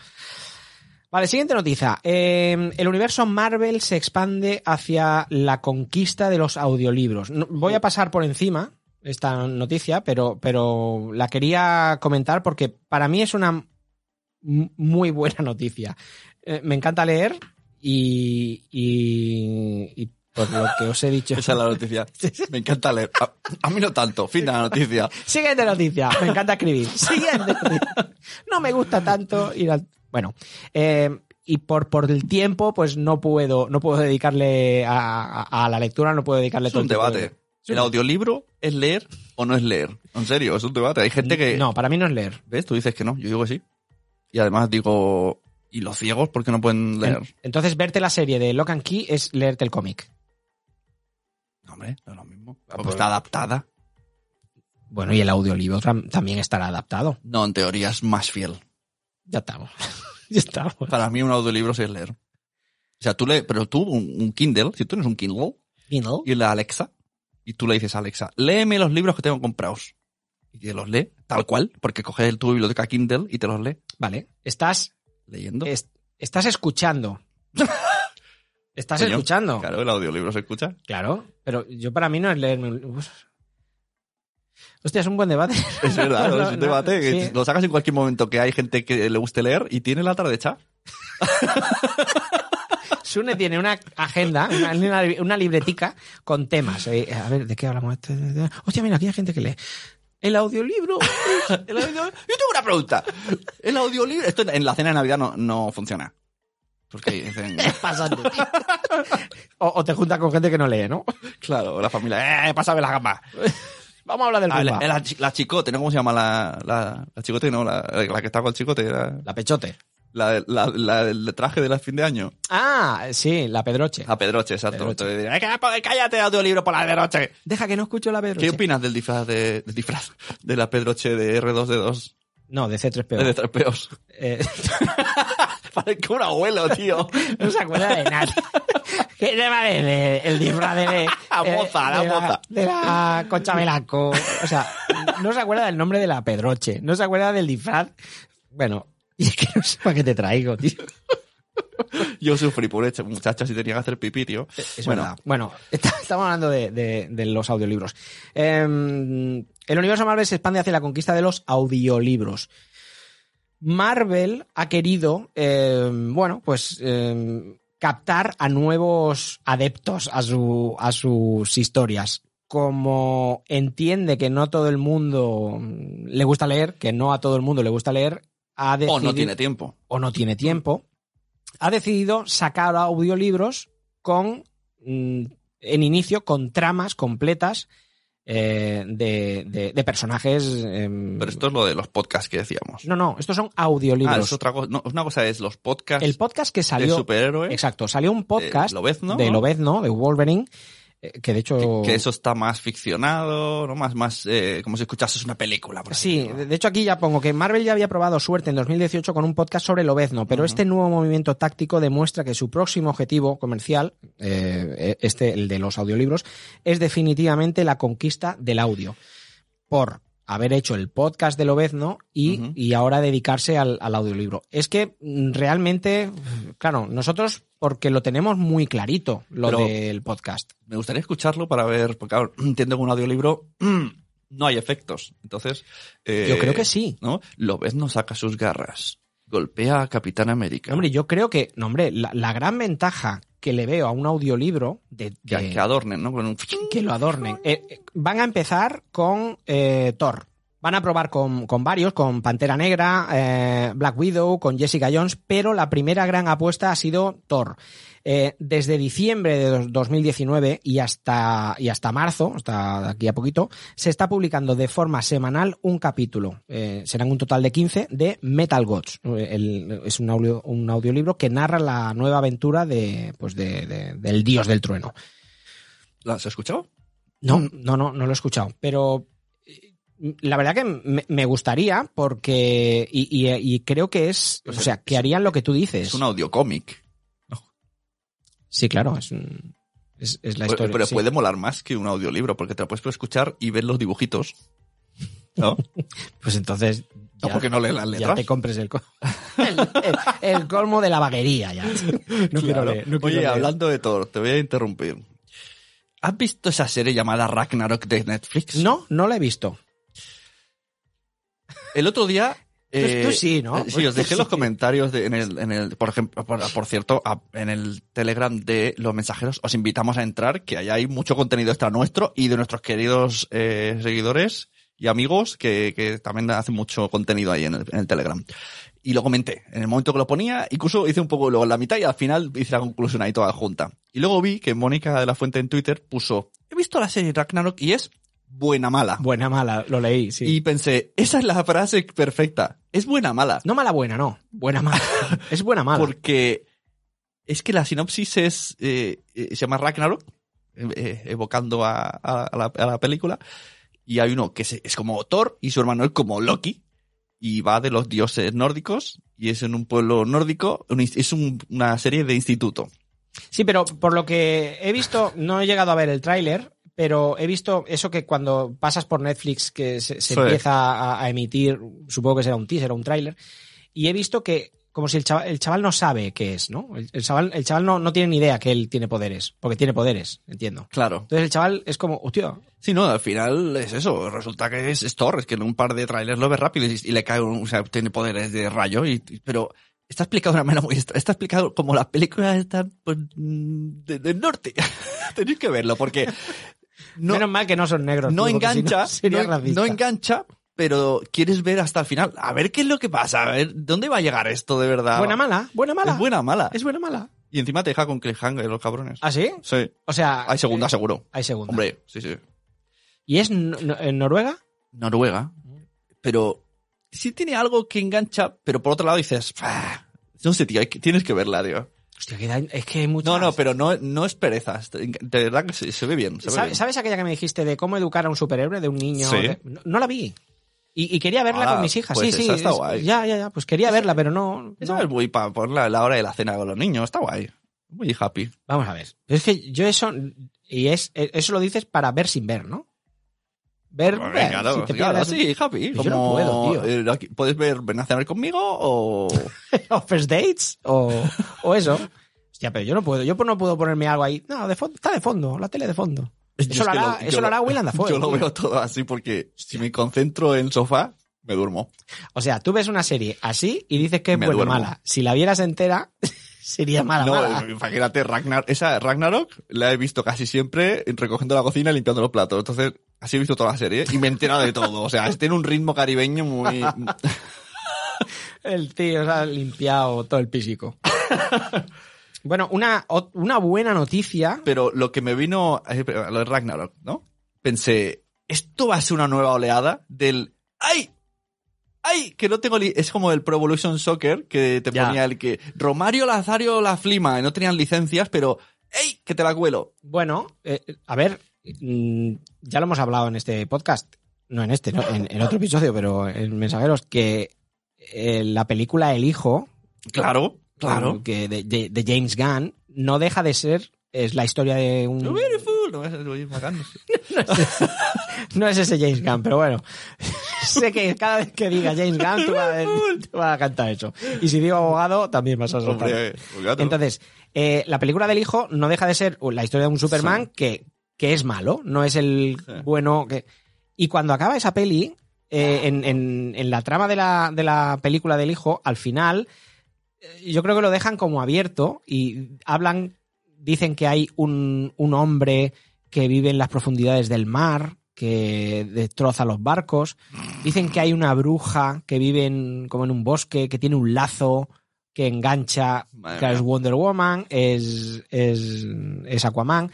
S1: Vale, siguiente noticia. Eh, el universo Marvel se expande hacia la conquista de los audiolibros. No- voy a pasar por encima esta noticia, pero, pero la quería comentar porque para mí es una muy buena noticia. Eh, me encanta leer y, y, y por lo que os he dicho.
S3: Esa es la noticia. Me encanta leer. A, a mí no tanto. Fin de la noticia.
S1: Siguiente noticia. Me encanta escribir. Siguiente noticia. No me gusta tanto ir al... Bueno, eh, y por, por el tiempo, pues no puedo, no puedo dedicarle a, a- a la lectura, no puedo dedicarle
S3: Es
S1: todo
S3: un
S1: el
S3: debate.
S1: de-
S3: ¿El audiolibro es leer o no es leer? En serio, es un debate. Hay gente que...
S1: No, para mí no es leer.
S3: ¿Ves? Tú dices que no. Yo digo que sí. Y además digo... ¿Y los ciegos por qué no pueden leer?
S1: En- Entonces, verte la serie de Lock and Key es leerte el cómic.
S3: No, hombre, no es lo mismo.
S1: Ah,
S3: Porque
S1: pues-
S3: está adaptada.
S1: Bueno, y el audiolibro tam- también estará adaptado.
S3: No, en teoría es más fiel.
S1: Ya estamos. ya estamos.
S3: Para mí un audiolibro sí es leer. O sea, tú le, pero tú, un, un Kindle, si tú tienes un Kindle,
S1: Kindle.
S3: y la Alexa, y tú le dices a Alexa, léeme los libros que tengo comprados. Y te los lee, tal cual, porque coges el, tu biblioteca Kindle y te los lee
S1: Vale. Estás,
S3: leyendo.
S1: es- estás escuchando. Estás
S3: Coño,
S1: escuchando.
S3: Claro, el audiolibro se escucha.
S1: Claro, pero yo para mí no es leerme un... Hostia, es un buen debate.
S3: Es verdad, ¿no?
S1: No,
S3: es un
S1: no,
S3: debate. que
S1: sí.
S3: Lo sacas en cualquier momento que hay gente que le guste leer y tiene la tarde hecha.
S1: Sune tiene una agenda, una, una, una libretica con temas. Eh, a ver, ¿de qué hablamos? Este- Hostia, mira, aquí hay gente que lee. El audiolibro.
S3: El audio- Yo tengo una pregunta. El audiolibro, esto en la cena de Navidad no, no funciona. Porque dicen,
S1: tío. O, o te juntas con gente que no lee, ¿no?
S3: claro, la familia, eh, pásame las gambas.
S1: Vamos a hablar del
S3: Ah,
S1: Pumba.
S3: la, la la chicote, ¿no? ¿Cómo se llama la, la, la chicote? No, la, la que está con el chicote. La,
S1: La pechote.
S3: La, la- la- el traje de la fin de año.
S1: Ah, sí, la pedroche.
S3: A Pedroche, exacto.
S1: Pedroche.
S3: "Eh, cá- cállate, audiolibro por la Pedroche.
S1: Deja que no escucho la pedroche.
S3: ¿Qué opinas del disfraz de, del disfraz de la Pedroche de R2D2?
S1: No, de C3PO.
S3: De tres peos.
S1: Eh,
S3: Parezco un abuelo, tío.
S1: no se acuerda de nada. ¿Qué le parece el disfraz de...
S3: La moza, la moza.
S1: De la Concha Velasco. O sea, no se acuerda del nombre de la Pedroche. No se acuerda del disfraz. Bueno, y es que no sé para qué te traigo, tío.
S3: Yo sufrí por este muchacho si tenía que hacer pipí, tío.
S1: Es
S3: bueno,
S1: verdad. Bueno, está- estamos hablando de, de- de los audiolibros. Em, el universo Marvel se expande hacia la conquista de los audiolibros. Marvel ha querido, em, bueno, pues em, captar a nuevos adeptos a, su, a sus historias. Como entiende que no todo el mundo le gusta leer, que no a todo el mundo le gusta leer, ha
S3: o no tiene tiempo.
S1: o no tiene tiempo, ha decidido sacar audiolibros con mm, en inicio con tramas completas eh, de, de- de personajes. em,
S3: Pero esto es lo de los podcasts que decíamos.
S1: No, no, estos son
S3: ah,
S1: audiolibros.
S3: es otra cosa. No, una cosa es los podcasts
S1: El podcast que
S3: de
S1: salió.
S3: superhéroes.
S1: Exacto, salió un podcast
S3: de Lobezno,
S1: de
S3: ¿no?
S1: Lobezno, de Wolverine, eh, que de hecho.
S3: Que, que eso está más ficcionado, ¿no? Más, más, eh, como si escuchases una película. por
S1: Sí, de hecho aquí ya pongo que Marvel ya había probado suerte en 2018 con un podcast sobre Lobezno, pero este nuevo movimiento táctico demuestra que su próximo objetivo comercial, eh, este, el de los audiolibros, es definitivamente la conquista del audio. Por haber hecho el podcast de Lobezno y, y ahora dedicarse al, al audiolibro. Es que mm, realmente, claro, nosotros porque lo tenemos muy clarito, lo
S3: Pero-
S1: del podcast.
S3: Me gustaría escucharlo para ver, porque claro, entiendo que un audiolibro mm, no hay efectos. Entonces. eh,
S1: Yo creo que sí.
S3: ¿No? Lobezno saca sus garras. Golpea a Capitán América.
S1: Hombre, yo creo que, no, hombre, la, la gran ventaja que le veo a un audiolibro de,
S3: que,
S1: de-
S3: que adornen, ¿no? Con un...
S1: que lo adornen. Eh, eh, van a empezar con eh, Thor. Van a probar con, con varios, con Pantera Negra, eh, Black Widow, con Jessica Jones, pero la primera gran apuesta ha sido Thor. Eh, desde diciembre de dos- 2019 y hasta, y hasta marzo, hasta aquí a poquito, se está publicando de forma semanal un capítulo. Eh, serán un total de 15 de Metal Gods. Eh, el- es un, audio, un audiolibro que narra la nueva aventura de, pues de- de- del dios del trueno.
S3: ¿Lo has escuchado?
S1: No, no, no, no lo he escuchado. Pero la verdad que me, me gustaría porque. Y, y- y creo que es. O sea, que harían lo que tú dices.
S3: Es un audiocómic.
S1: Sí, claro, es, un- es, es la historia.
S3: pero
S1: sí.
S3: puede molar más que un audiolibro, porque te lo puedes escuchar y ver los dibujitos. ¿No?
S1: Pues entonces.
S3: No,
S1: ya-
S3: porque no lee las
S1: Ya te compres el, co- el, el- el colmo de la vaguería ya. No quiero leer, no quiero
S3: Oye,
S1: leer.
S3: hablando de Thor, te voy a interrumpir. ¿Has visto esa serie llamada Ragnarok de Netflix?
S1: No, no la he visto.
S3: El otro día.
S1: Tú- tú sí, ¿no?
S3: eh, Sí, os dejé los comentarios de- en, el, en el, por ejemplo, por, por cierto, a- en el Telegram de los mensajeros. Os invitamos a entrar, que ahí hay mucho contenido extra nuestro y de nuestros queridos eh, seguidores y amigos que, que también hacen mucho contenido ahí en el, en el Telegram. Y lo comenté. En el momento que lo ponía, incluso hice un poco luego en la mitad y al final hice la conclusión ahí toda junta. Y luego vi que Mónica de la Fuente en Twitter puso, he visto la serie Ragnarok y es buena mala.
S1: Buena, mala, lo leí, sí.
S3: Y pensé, esa es la frase perfecta. Es buena mala.
S1: No mala, buena, no. Buena, mala. es buena, mala.
S3: Porque es que la sinopsis es eh, eh, se llama Ragnarok, eh, evocando a, a- a la, a la película. Y hay uno que es como Thor y su hermano es como Loki. Y va de los dioses nórdicos. Y es en un pueblo nórdico. es un- una serie de instituto.
S1: Sí, pero por lo que he visto, no he llegado a ver el tráiler, pero he visto eso que cuando pasas por Netflix que se, se
S3: Sí.
S1: empieza a, a emitir, supongo que será un teaser o un tráiler, y he visto que como si el chaval, el chaval no sabe qué es, ¿no? El, el chaval, el chaval no, no tiene ni idea que él tiene poderes, porque tiene poderes, entiendo.
S3: Claro.
S1: Entonces el chaval es como, hostia,
S3: Sí, no, al final es eso. Resulta que es, es Thor, es que en un par de trailers lo ves rápido y, y le cae un, o sea, tiene poderes de rayo y, y- pero está explicado de una manera muy extra. Está explicado como las películas están pues, mm, de- del norte. Tenéis que verlo porque no,
S1: menos mal que no son negros.
S3: no
S1: tío, porque si
S3: engancha, no, engancha, pero quieres ver hasta el final. A ver qué es lo que pasa, a ver dónde va a llegar esto de verdad.
S1: Buena mala, buena mala.
S3: Es buena mala.
S1: Es buena mala.
S3: Y encima te deja con cliffhanger los cabrones.
S1: ¿Ah, sí?
S3: Sí.
S1: O sea...
S3: Hay segunda,
S1: eh,
S3: seguro.
S1: Hay segunda.
S3: Hombre, sí, sí.
S1: ¿Y es en Noruega?
S3: Noruega, pero sí tiene algo que engancha, pero por otro lado dices, "Ah, no sé, tío, tienes que verla, tío.
S1: Hostia, que da- es que hay muchas...
S3: No, no, pero no, no es pereza, de verdad que se, se ve bien. Se ve
S1: ¿Sabes,
S3: bien.
S1: sabes aquella que me dijiste de cómo educar a un superhéroe, de un niño?
S3: Sí.
S1: De- No, no la vi. Y, y quería verla
S3: Ah,
S1: con mis hijas.
S3: pues
S1: sí, sí.
S3: está
S1: es-
S3: guay.
S1: Ya, ya, ya. Pues quería verla, pero no.
S3: Esa
S1: no.
S3: es muy para ponerla a la hora de la cena con los niños, está guay. Muy happy.
S1: Vamos a ver. Es que yo eso. Y es eso lo dices para ver sin ver, ¿no? Ver.
S3: Pues
S1: ver,
S3: venga, no,
S1: si te
S3: claro, sí, happy.
S1: Yo no puedo, tío.
S3: eh, ¿Puedes ver Ven a cenar conmigo o...?
S1: o first dates o, o eso. Hostia, pero yo no puedo. Yo no puedo ponerme algo ahí. No, de fondo, está de fondo, la tele de fondo. Eso
S3: es
S1: lo hará,
S3: yo
S1: eso lo hará.
S3: Yo lo
S1: tío.
S3: veo todo así porque si me concentro en el sofá, me duermo.
S1: O sea, tú ves una serie así y dices que es buena mala. Si la vieras entera, sería mala,
S3: no,
S1: mala.
S3: imagínate, Ragnar, esa Ragnarok la he visto casi siempre recogiendo la cocina y limpiando los platos. Entonces, así he visto toda la serie y me he enterado de todo. O sea, tiene un ritmo caribeño muy...
S1: El tío se ha limpiado todo el písico. bueno, una, una buena noticia.
S3: Pero lo que me vino, eh, lo de Ragnarok, ¿no? Pensé, esto va a ser una nueva oleada del... ¡Ay! ¡Ay! Que no tengo... Es como el Pro Evolution Soccer, que te
S1: Ya.
S3: ponía el que... Romario Lazario La Flima, y no tenían licencias, pero... ¡Ey! Que te la cuelo.
S1: Bueno, eh, a ver, ya lo hemos hablado en este podcast, no en este, ¿no? en, en otro episodio, pero en Mensajeros, que eh, la película El Hijo,
S3: Claro, claro.
S1: que de, de- de James Gunn, no deja de ser, es la historia de un...
S3: No, no
S1: es ese James Gunn, pero bueno. sé que cada vez que diga James Gunn, tú vas, a- vas a cantar eso. Y si digo abogado, también vas a soltar. Entonces, eh, la película del hijo no deja de ser la historia de un Superman que, que es malo, no es el
S3: Sí.
S1: bueno que. Y cuando acaba esa peli, eh, en, en- en la trama de la, de la película del hijo, al final, eh, yo creo que lo dejan como abierto y hablan, dicen que hay un, un hombre que vive en las profundidades del mar, que destroza los barcos. Dicen que hay una bruja que vive en- como en un bosque, que tiene un lazo que engancha,
S3: Madre
S1: que es. Wonder Woman, es, es, es Aquaman.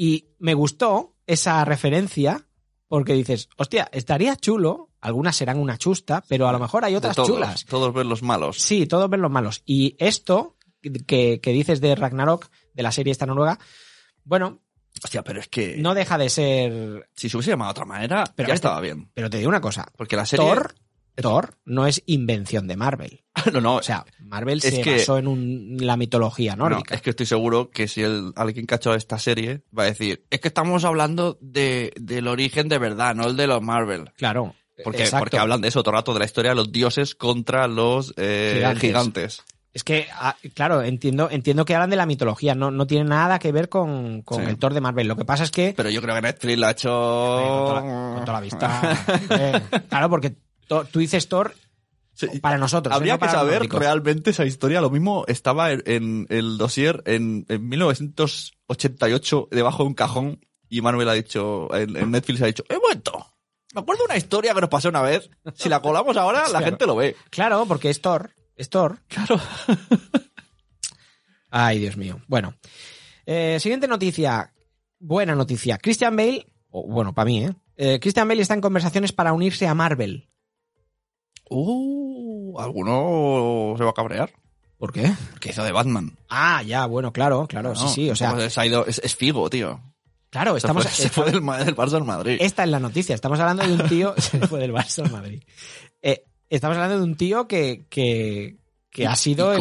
S1: Y me gustó esa referencia porque dices, hostia, estaría chulo, algunas serán una chusta, pero a lo mejor hay otras
S3: todos,
S1: chulas.
S3: Todos ven los malos.
S1: Sí, todos ven los malos. Y esto que, que dices de Ragnarok, de la serie esta noruega, bueno,
S3: Hostia, pero es que
S1: no deja de ser...
S3: si se hubiese llamado de otra manera,
S1: Pero
S3: ya
S1: este-
S3: estaba bien.
S1: Pero te digo una cosa,
S3: Porque la serie...
S1: Thor, Thor no es invención de Marvel.
S3: no, no,
S1: O sea, Marvel se
S3: que-
S1: basó en un- la mitología
S3: no,
S1: nórdica.
S3: es que estoy seguro que si el, alguien cachó esta serie va a decir, es que estamos hablando de, del origen de verdad, no el de los Marvel.
S1: Claro.
S3: Porque,
S1: exacto.
S3: porque hablan de eso todo el rato, de la historia de los dioses contra los eh,
S1: Gigantes.
S3: gigantes.
S1: Es que, ah, claro, entiendo, entiendo que hablan de la mitología, no, no tiene nada que ver con, con
S3: Sí.
S1: el Thor de Marvel. Lo que pasa es que
S3: Pero yo creo que Netflix lo ha hecho...
S1: con, toda la, con toda la vista. eh, claro, porque tú dices Thor
S3: Sí,
S1: para nosotros. ¿eh?
S3: Habría
S1: no
S3: que
S1: para
S3: saber realmente esa historia. Lo mismo estaba en, en el dossier en, en 1988 debajo de un cajón y Manuel ha dicho, en, en Netflix ha dicho, he vuelto. Me acuerdo de una historia que nos pasó una vez. Si la colamos ahora, la
S1: Claro.
S3: gente lo ve.
S1: Claro, porque es Thor. Es Thor.
S3: Claro.
S1: Ay, Dios mío. Bueno. Eh, siguiente noticia. Buena noticia. Christian Bale, o bueno, para mí, ¿eh? Eh, Christian Bale está en conversaciones para unirse a Marvel.
S3: Uh, ¿alguno se va a cabrear?
S1: ¿Por qué?
S3: Porque hizo de Batman.
S1: Ah, ya, bueno, claro, claro, sí,
S3: No,
S1: sí. O sea,
S3: se ha ido- es, es Figo, tío.
S1: claro, estamos.
S3: se fue, se fue del, del Barça al Madrid.
S1: Esta es la noticia. Estamos hablando de un tío. se fue del Barça al Madrid. Eh, estamos hablando de un tío que, que, que ha sido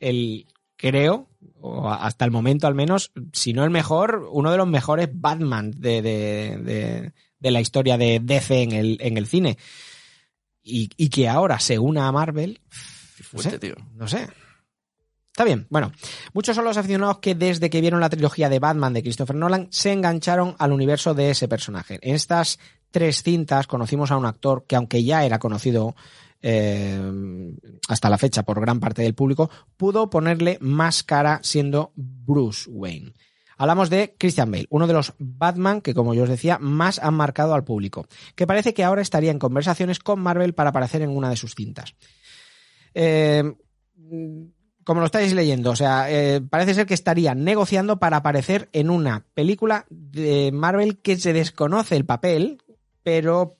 S1: el, creo, o hasta el momento al menos, si no el mejor, uno de los mejores Batman de, de, de, de la historia de DC en el, en el cine. Y, y que ahora se una a Marvel. No sé,
S3: tío.
S1: no sé. Está bien. Bueno, muchos son los aficionados que desde que vieron la trilogía de Batman de Christopher Nolan se engancharon al universo de ese personaje. En estas tres cintas conocimos a un actor que aunque ya era conocido eh, hasta la fecha por gran parte del público, pudo ponerle más cara siendo Bruce Wayne. Hablamos de Christian Bale, uno de los Batman que, como yo os decía, más han marcado al público, que parece que ahora estaría en conversaciones con Marvel para aparecer en una de sus cintas. Eh, como lo estáis leyendo, o sea, eh, parece ser que estaría negociando para aparecer en una película de Marvel que se desconoce el papel, pero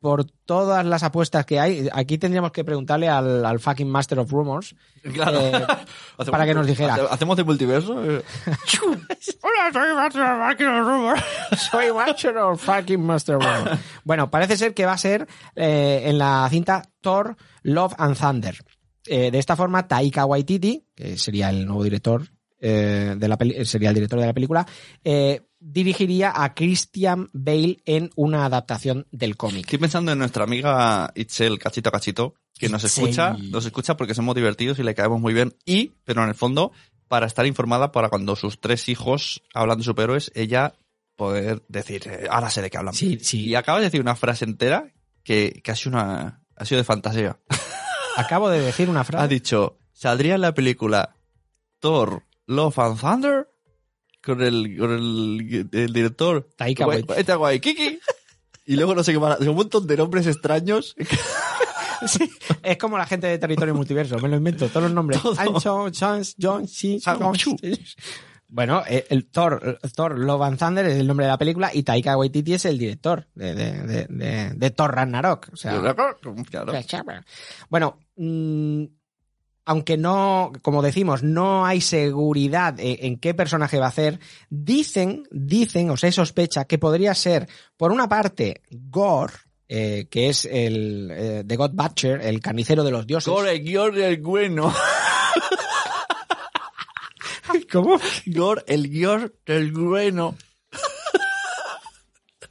S1: por todas las apuestas que hay, aquí tendríamos que preguntarle al, al fucking Master of Rumors
S3: Claro.
S1: eh, para que nos dijera.
S3: hace- ¿Hacemos de multiverso? Eh,
S1: Hola, soy Master of fucking Rumors. soy Master of fucking Master of Rumors. Bueno, parece ser que va a ser eh, en la cinta Thor, Love and Thunder. Eh, de esta forma, Taika Waititi, que sería el nuevo director eh, de la peli- sería el director de la película, eh, dirigiría a Christian Bale en una adaptación del cómic.
S3: Estoy pensando en nuestra amiga Itzel Cachito a Cachito, que nos
S1: Itzel.
S3: escucha, nos escucha porque somos divertidos y le caemos muy bien. Y, pero en el fondo, para estar informada para cuando sus tres hijos hablan de superhéroes, ella poder decir, eh, ahora sé de qué hablan.
S1: Sí, sí.
S3: Y acabas de decir una frase entera que, que ha sido una, ha sido de fantasía.
S1: Acabo de decir una
S3: Ha
S1: frase.
S3: dicho, ¿saldría en la película Thor, Love and Thunder? Con el, con el, el director
S1: Taika
S3: Wai-
S1: Waititi.
S3: Waititi. Y luego no sé qué más, un montón de nombres extraños.
S1: Sí, es como la gente de Territorio Multiverso, me lo invento, todos los nombres. Ancho, Chance, John, sí. Bueno, eh, el Thor, Thor Love and Thunder es el nombre de la película y Taika Waititi es el director de, de, de, de, de Thor Ragnarok. O sea,
S3: Claro.
S1: bueno, mm, aunque no, como decimos, no hay seguridad en, en qué personaje va a hacer, dicen, dicen, o se sospecha que podría ser, por una parte, Gore, eh, que es el eh, The God Butcher, el carnicero de los dioses.
S3: Gore, el guion del bueno.
S1: ¿Cómo?
S3: Gore, el guion del bueno.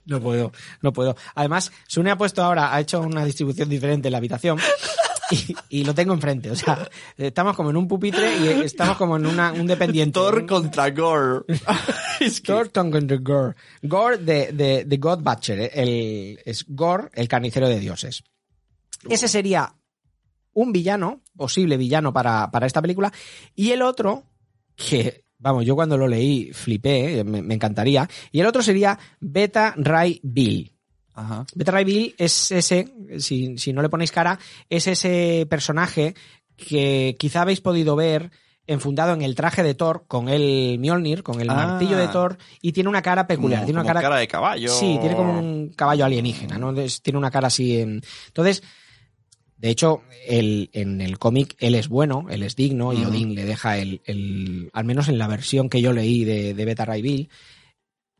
S1: No puedo, no puedo. Además, Sune ha puesto ahora, ha hecho una distribución diferente en la habitación. Y, y lo tengo enfrente. O sea, estamos como en un pupitre y estamos como en una, un dependiente.
S3: Thor contra Gore. es que-
S1: Thor contra Gore. Gore de, de, de God Butcher. eh, El, es Gore, el carnicero de dioses. Ese sería un villano, posible villano para, para esta película. Y el otro, que, vamos, yo cuando lo leí flipé, eh, me, me encantaría. Y el otro sería Beta Ray Bill.
S3: Ajá.
S1: Beta Ray Bill es ese, si, si no le ponéis cara, es ese personaje que quizá habéis podido ver enfundado en el traje de Thor con el Mjolnir, con el
S3: Ah.
S1: martillo de Thor, y tiene una cara peculiar.
S3: Como-
S1: tiene una
S3: como
S1: cara,
S3: de caballo.
S1: Sí, tiene como un caballo alienígena, ¿no? Entonces, tiene una cara así. en- Entonces, de hecho, en el cómic él es bueno, él es digno, y. Odín le deja el, el- al menos en la versión que yo leí de, de Beta Ray Bill.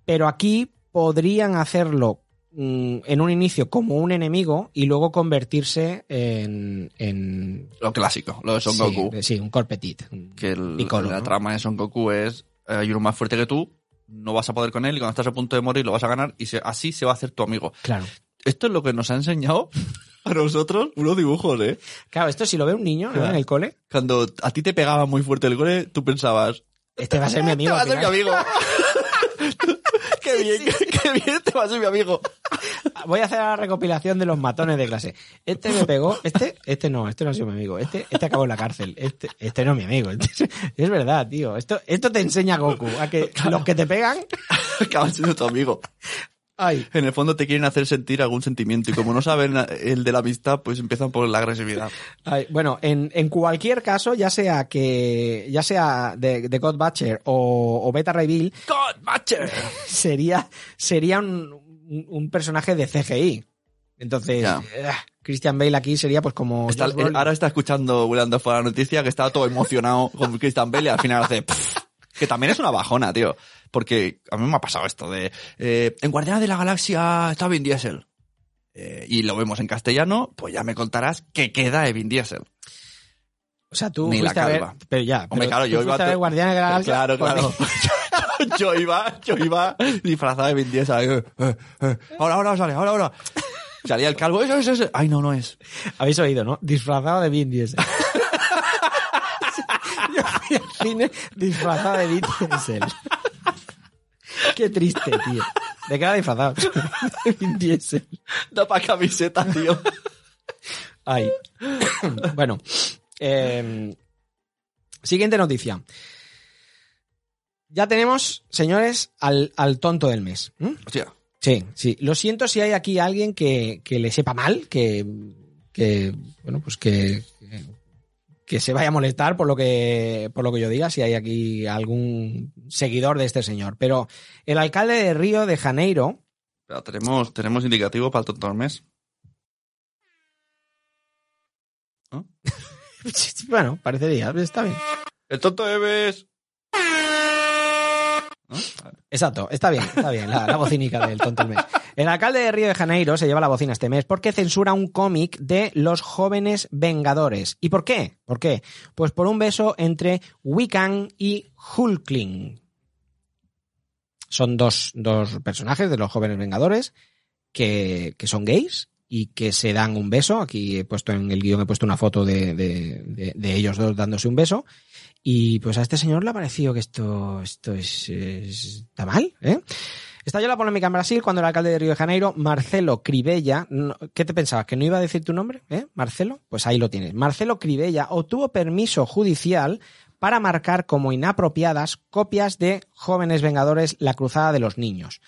S1: Pero aquí podrían hacerlo en un inicio como un enemigo y luego convertirse en. en
S3: Lo clásico, lo de Son
S1: sí,
S3: Goku.
S1: de- Sí, un Corpetit.
S3: Que el-
S1: Piccolo,
S3: la
S1: ¿no?
S3: trama de Son Goku es eh, hay uno más fuerte que tú, no vas a poder con él y cuando estás a punto de morir lo vas a ganar y se- así se va a hacer tu amigo.
S1: Claro.
S3: Esto es lo que nos ha enseñado a nosotros unos dibujos, ¿eh?
S1: Claro, esto si lo ve un niño ¿no? En el cole,
S3: Cuando a ti te pegaba muy fuerte el gole, tú pensabas,
S1: este va a ser mi amigo.
S3: te va a ser mi amigo. qué bien, qué bien te va a ser mi amigo.
S1: Voy a hacer la recopilación de los matones de clase. Este me pegó, este, este no, este no ha sido mi amigo, este, este acabó en la cárcel, este, este no es mi amigo. Este- es verdad, tío. Esto, esto te enseña Goku, a que los que te pegan,
S3: Acaban siendo tu amigo.
S1: Ay,
S3: En el fondo te quieren hacer sentir algún sentimiento y como no saben el de la amistad, pues empiezan por la agresividad.
S1: ay. bueno, en, en cualquier caso, ya sea que, ya sea de, de God Butcher o, o Beta Bill,
S3: God Butcher.
S1: sería, sería un, personaje de CGI. Entonces, eh, Christian Bale aquí sería pues como...
S3: Está- ahora está escuchando William Dafoe la noticia que estaba todo emocionado con Christian Bale y al final hace... "Pff", que también es una bajona, tío. Porque a mí me ha pasado esto de... eh, en Guardianes de la Galaxia está Vin Diesel. Eh, y lo vemos en castellano, pues ya me contarás qué queda de Vin Diesel.
S1: O sea, tú
S3: Ni la
S1: fuiste a ver-
S3: calva.
S1: pero ya,
S3: Hombre,
S1: pero
S3: claro,
S1: tú
S3: yo iba
S1: a ver de la Galaxia
S3: Claro, claro.
S1: porque-
S3: yo iba, yo iba disfrazado de Vin Diesel. eh, eh, eh, ahora, ahora sale, ahora, ahora. Salía el calvo, eso, eso, eso. Ay, no, no es.
S1: Habéis oído, ¿no? Disfrazado de Vin Diesel. Yo fui al cine disfrazado de Vin Diesel. Qué triste, tío. ¿De qué era disfrazado? Vin Diesel.
S3: Da pa' camiseta, tío.
S1: Ay. Bueno. eh, siguiente noticia. Ya tenemos, señores, al, al tonto del mes. Sí, sí. Lo siento si hay aquí alguien que, que le sepa mal, que, que bueno, pues que, que, se vaya a molestar por lo que, por lo que yo diga, si hay aquí algún seguidor de este señor. Pero el alcalde de Río de Janeiro,
S3: Pero tenemos, tenemos indicativo para el tonto del mes. ¿No?
S1: bueno, parecería, está bien.
S3: El tonto de mes.
S1: Exacto, está bien, está bien, la, la bocinica del tonto del mes. El alcalde de Río de Janeiro se lleva la bocina este mes porque censura un cómic de los jóvenes vengadores. ¿Y por qué? ¿Por qué? Pues por un beso entre Wiccan y Hulkling. Son dos, dos personajes de los jóvenes vengadores que, que son gays y que se dan un beso. Aquí he puesto en el guion, he puesto una foto de- de ellos dos dándose un beso. Y pues a este señor le ha parecido que esto, esto es, es- está mal, ¿eh? Estalló la polémica en Brasil cuando el alcalde de Río de Janeiro, Marcelo Cribella, ¿qué te pensabas? ¿Que no iba a decir tu nombre? ¿Eh? ¿Marcelo? Pues ahí lo tienes. Marcelo Cribella obtuvo permiso judicial para marcar como inapropiadas copias de Jóvenes Vengadores La Cruzada de los Niños.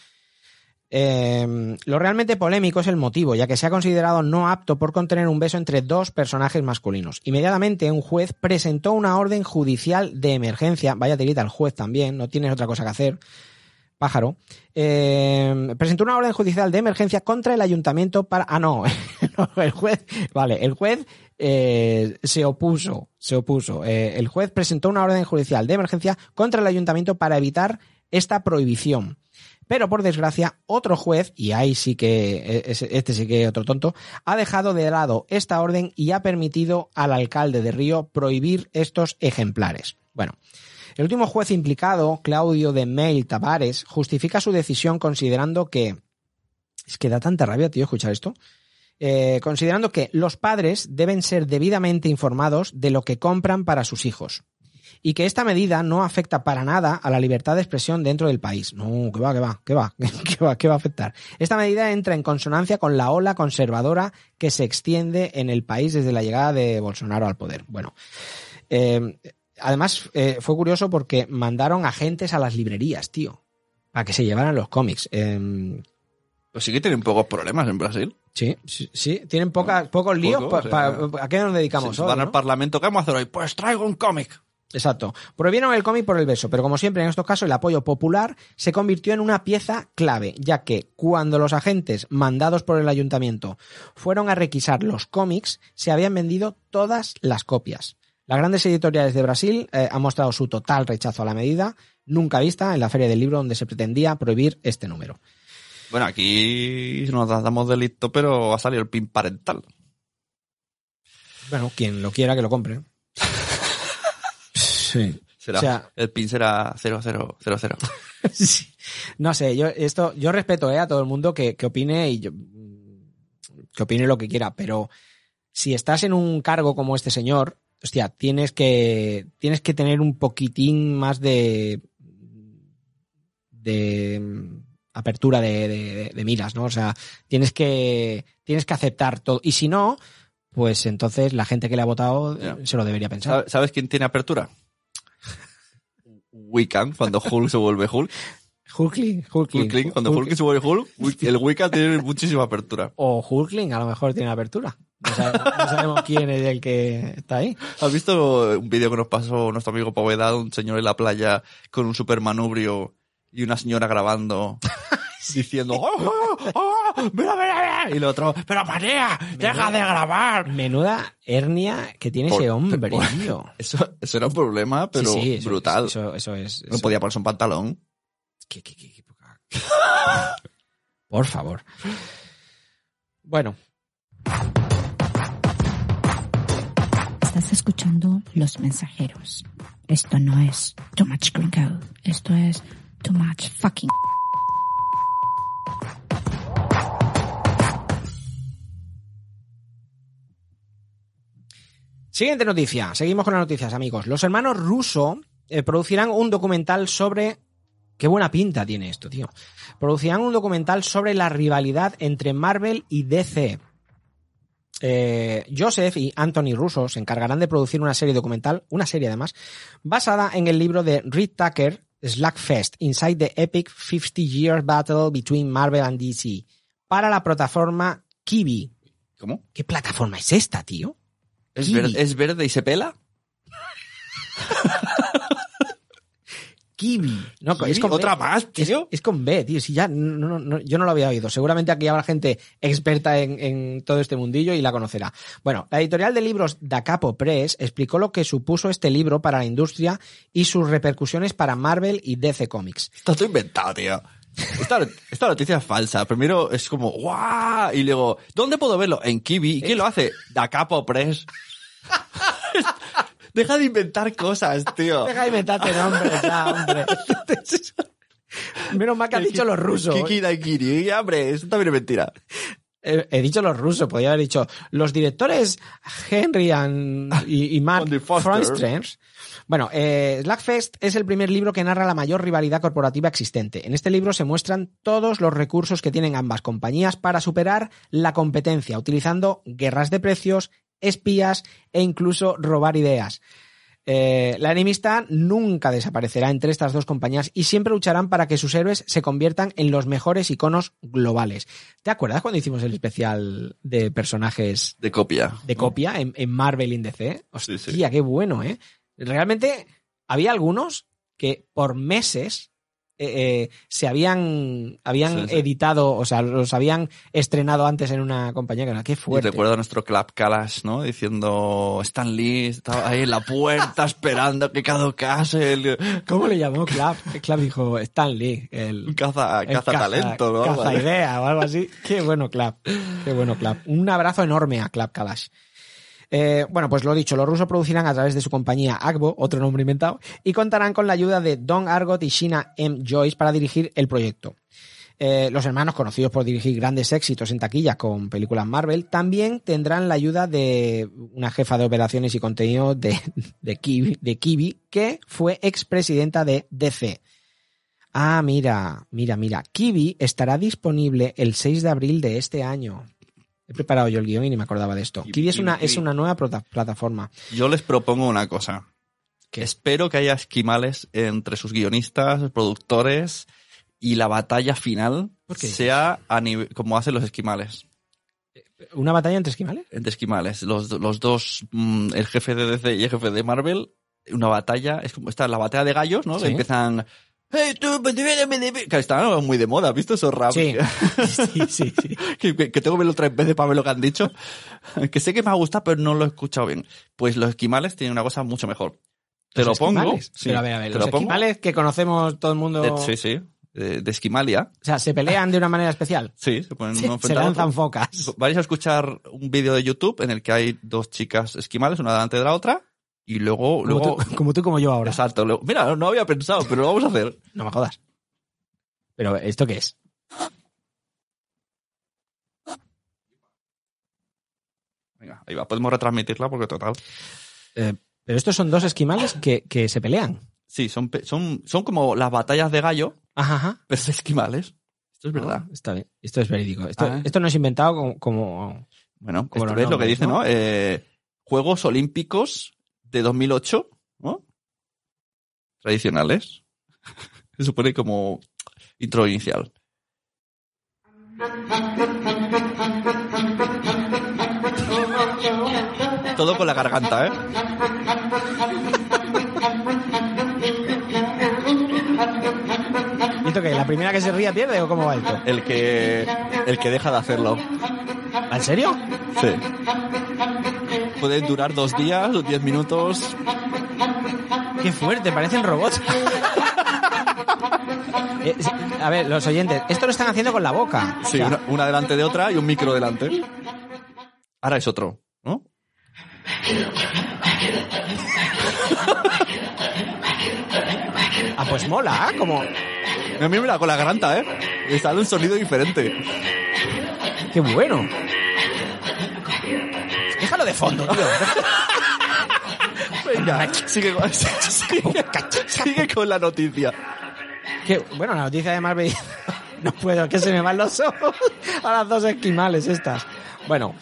S1: Eh, lo realmente polémico es el motivo, ya que se ha considerado no apto por contener un beso entre dos personajes masculinos. Inmediatamente un juez presentó una orden judicial de emergencia, vaya tirita el juez también, no tienes otra cosa que hacer, pájaro, eh, presentó una orden judicial de emergencia contra el ayuntamiento para... Ah, no, no, el juez, vale, el juez eh, se opuso, se opuso. Eh, el juez presentó una orden judicial de emergencia contra el ayuntamiento para evitar esta prohibición. Pero por desgracia, otro juez, y ahí sí que, ese- este sí que otro tonto, ha dejado de lado esta orden y ha permitido al alcalde de Río prohibir estos ejemplares. Bueno, el último juez implicado, Claudio de Meil Tavares, justifica su decisión considerando que. Es que da tanta rabia, tío, escuchar esto. eh, considerando que los padres deben ser debidamente informados de lo que compran para sus hijos y que esta medida no afecta para nada a la libertad de expresión dentro del país. No, que va, que va, que va, que va, que va a afectar. Esta medida entra en consonancia con la ola conservadora que se extiende en el país desde la llegada de Bolsonaro al poder. Bueno, eh, además eh, fue curioso porque mandaron agentes a las librerías, tío, para que se llevaran los cómics. Eh,
S3: Pues sí que tienen pocos problemas en Brasil.
S1: Sí, sí, sí, tienen poca- pocos líos.
S3: Poco,
S1: pa-
S3: o sea,
S1: pa- ¿A qué nos dedicamos hoy?
S3: van
S1: no?
S3: al Parlamento, ¿qué vamos a hacer hoy? Pues traigo un cómic.
S1: Exacto. Prohibieron el cómic por el beso, pero como siempre en estos casos el apoyo popular se convirtió en una pieza clave, ya que cuando los agentes mandados por el ayuntamiento fueron a requisar los cómics, se habían vendido todas las copias. Las grandes editoriales de Brasil eh, han mostrado su total rechazo a la medida, nunca vista en la Feria del Libro donde se pretendía prohibir este número.
S3: Bueno, aquí nos damos de listo, pero ha salido el pin parental.
S1: Bueno, quien lo quiera que lo compre. Sí.
S3: Será,
S1: O sea-
S3: el pin será 0000.
S1: Sí. No sé, yo esto, yo respeto eh, a todo el mundo que, que opine y yo, que opine lo que quiera, pero si estás en un cargo como este señor, hostia, tienes que, tienes que tener un poquitín más de, de mm, apertura de, de- de miras, ¿no? O sea, tienes que, tienes que aceptar todo. Y si no, pues entonces la gente que le ha votado
S3: Ya.
S1: se lo debería pensar.
S3: ¿Sabe- ¿Sabes quién tiene apertura? Wiccan, cuando Hulk se vuelve Hulk.
S1: Hulkling, Hulkling.
S3: Hulkling, cuando
S1: Hulk-
S3: se vuelve Hulk, el Wiccan tiene muchísima apertura.
S1: O Hulkling, a lo mejor tiene apertura. No sabemos, no sabemos quién es el que está ahí.
S3: ¿Has visto un vídeo que nos pasó nuestro amigo Povedado, un señor en la playa con un super manubrio y una señora grabando diciendo ¡Oh, oh, oh, mira, mira, mira! y el otro ¡Pero María, deja de grabar!
S1: Menuda hernia que tiene
S3: Por-
S1: ese hombre,
S3: por-
S1: tío.
S3: Eso, eso era un problema, pero
S1: Sí, sí, eso-
S3: brutal.
S1: Eso, eso es.
S3: no podía ponerse un pantalón.
S1: qué- qué- qué- qué poca- Por favor. Bueno,
S8: Estás escuchando Los Mensajeros. Esto no es Too Much Green Code. Esto es Too Much Fucking.
S1: Siguiente noticia. Seguimos con las noticias, amigos. Los hermanos Russo eh, producirán un documental sobre. Qué buena pinta tiene esto, tío. Producirán un documental sobre la rivalidad entre Marvel y DC. Eh, Joseph y Anthony Russo se encargarán de producir una serie documental, una serie además, basada en el libro de Reed Tucker, Slackfest, Inside the Epic 50 Year Battle Between Marvel and DC, para la plataforma Kiwi.
S3: ¿Cómo?
S1: ¿Qué plataforma es esta, tío?
S3: ¿Es, ver- ¿Es verde y se pela?
S1: Kiwi. No,
S3: Kiwi,
S1: es con
S3: ¿Otra
S1: B.
S3: más,
S1: Es,
S3: tío?
S1: es con B, tío. Si ya no, no, no, yo no lo había oído. Seguramente aquí habrá gente experta en, en todo este mundillo y la conocerá. Bueno, la editorial de libros Da Capo Press explicó lo que supuso este libro para la industria y sus repercusiones para Marvel y DC Comics.
S3: Está todo inventado, tío. Esta, esta noticia es falsa. Primero es como, ¡guau! Y luego, ¿dónde puedo verlo? En Kiwi. ¿Y quién lo hace? Da Capo Press. Deja de inventar cosas, tío.
S1: Deja de inventarte nombres ya, hombre. Menos mal que has dicho los rusos.
S3: Kiki Daikiri. Hombre, eso también es mentira.
S1: He, he dicho los rusos, podría haber dicho los directores Henry and- y, y Mark. Frontsters. Bueno, eh, Slackfest es el primer libro que narra la mayor rivalidad corporativa existente. En este libro se muestran todos los recursos que tienen ambas compañías para superar la competencia, utilizando guerras de precios, espías e incluso robar ideas. Eh, la enemistad nunca desaparecerá entre estas dos compañías y siempre lucharán para que sus héroes se conviertan en los mejores iconos globales. ¿Te acuerdas cuando hicimos el especial de personajes
S3: De copia.
S1: de copia en, en Marvel in DC? Hostia,
S3: Sí, sí.
S1: qué bueno, ¿eh? Realmente había algunos que por meses eh, eh, se habían, habían
S3: Sí, sí.
S1: editado, o sea, los habían estrenado antes en una compañía que era qué
S3: Y
S1: fuerte.
S3: recuerdo a nuestro Clap Kalash, ¿no? Diciendo, Stan Lee estaba ahí en la puerta esperando que caducase el
S1: ¿Cómo le llamó Clap? Clap dijo Stan Lee, el,
S3: caza,
S1: el
S3: caza talento, ¿no?
S1: Caza idea o algo así. Qué bueno, Clap. Qué bueno, Clap. Un abrazo enorme a Clap Kalash. Eh, bueno, pues lo dicho, los rusos producirán a través de su compañía Agbo, otro nombre inventado, y contarán con la ayuda de Don Argot y Sheena M. Joyce para dirigir el proyecto. eh, los hermanos, conocidos por dirigir grandes éxitos en taquilla con películas Marvel, también tendrán la ayuda de una jefa de operaciones y contenido de, de Kiwi, que fue expresidenta de DC. Ah, mira, mira, mira. Kiwi estará disponible el 6 de abril de este año. He preparado yo el guion y ni me acordaba de esto. Kiwi es una, es una nueva plata- plataforma.
S3: Yo les propongo una cosa.
S1: ¿Qué?
S3: Espero que haya esquimales entre sus guionistas, productores y la batalla final
S1: ¿Por qué?
S3: sea a nivel, como hacen los esquimales.
S1: ¿Una batalla entre esquimales?
S3: Entre esquimales. Los, los dos, mm, el jefe de DC y el jefe de Marvel, una batalla, es como está la batalla de gallos, ¿no?
S1: Sí.
S3: Que empiezan. ¡Hey, tú! me debe- me debe-". Que están muy de moda, ¿has visto esos raps?
S1: Sí. sí, sí, sí.
S3: que, que- tengo que verlo tres veces para ver lo que han dicho. que sé que me ha gustado, pero no lo he escuchado bien. Pues los esquimales tienen una cosa mucho mejor. Te lo pongo.
S1: esquimales.
S3: sí,
S1: Pero a ver, a ver, los
S3: lo pongo.
S1: esquimales que conocemos todo el mundo.
S3: De- sí, sí. De, de Esquimalia.
S1: O sea, se pelean de una manera especial.
S3: Sí, se ponen
S1: Se,
S3: uno
S1: se lanzan focas.
S3: Vais a escuchar un vídeo de YouTube en el que hay dos chicas esquimales, una delante de la otra, y luego...
S1: Como
S3: luego
S1: tú, como tú, como yo ahora.
S3: Exacto. luego- mira, no había pensado, pero lo vamos a hacer.
S1: No me jodas. Pero, ¿esto qué es?
S3: Venga, ahí va. Podemos retransmitirla porque total...
S1: Eh, pero estos son dos esquimales que, que se pelean.
S3: Sí, son, son, son como las batallas de gallo,
S1: Ajá, ajá.
S3: pero esquimales. Esto es verdad.
S1: Ah, está bien. Esto es verídico. Esto,
S3: Ah.
S1: esto no es inventado como... como-
S3: Bueno,
S1: Como
S3: esto
S1: los
S3: es lo que dice,
S1: ¿no?
S3: ¿no? Eh, Juegos Olímpicos de 2008, ¿no? Tradicionales. Se supone como intro inicial. Todo con la garganta, ¿eh?
S1: ¿Y esto qué? ¿La primera que se ría pierde o cómo va esto?
S3: El que, el que deja de hacerlo.
S1: ¿En serio?
S3: Sí. Pueden durar dos días o diez minutos.
S1: Qué fuerte, parecen robots. Eh, sí, a ver, los oyentes, esto lo están haciendo con la boca. O
S3: Sí,
S1: sea,
S3: una, una delante de otra y un micro delante. Ahora es otro, ¿no?
S1: Ah, pues mola, ¿eh? Como...
S3: A mí me la con la garganta, ¿eh? Y sale un sonido diferente.
S1: Qué bueno. Déjalo de fondo, tío.
S3: Venga, sigue con, sigue, sigue con la noticia.
S1: Bueno, la noticia de Marvel... No puedo, que se me van los ojos a las dos esquimales estas. Bueno,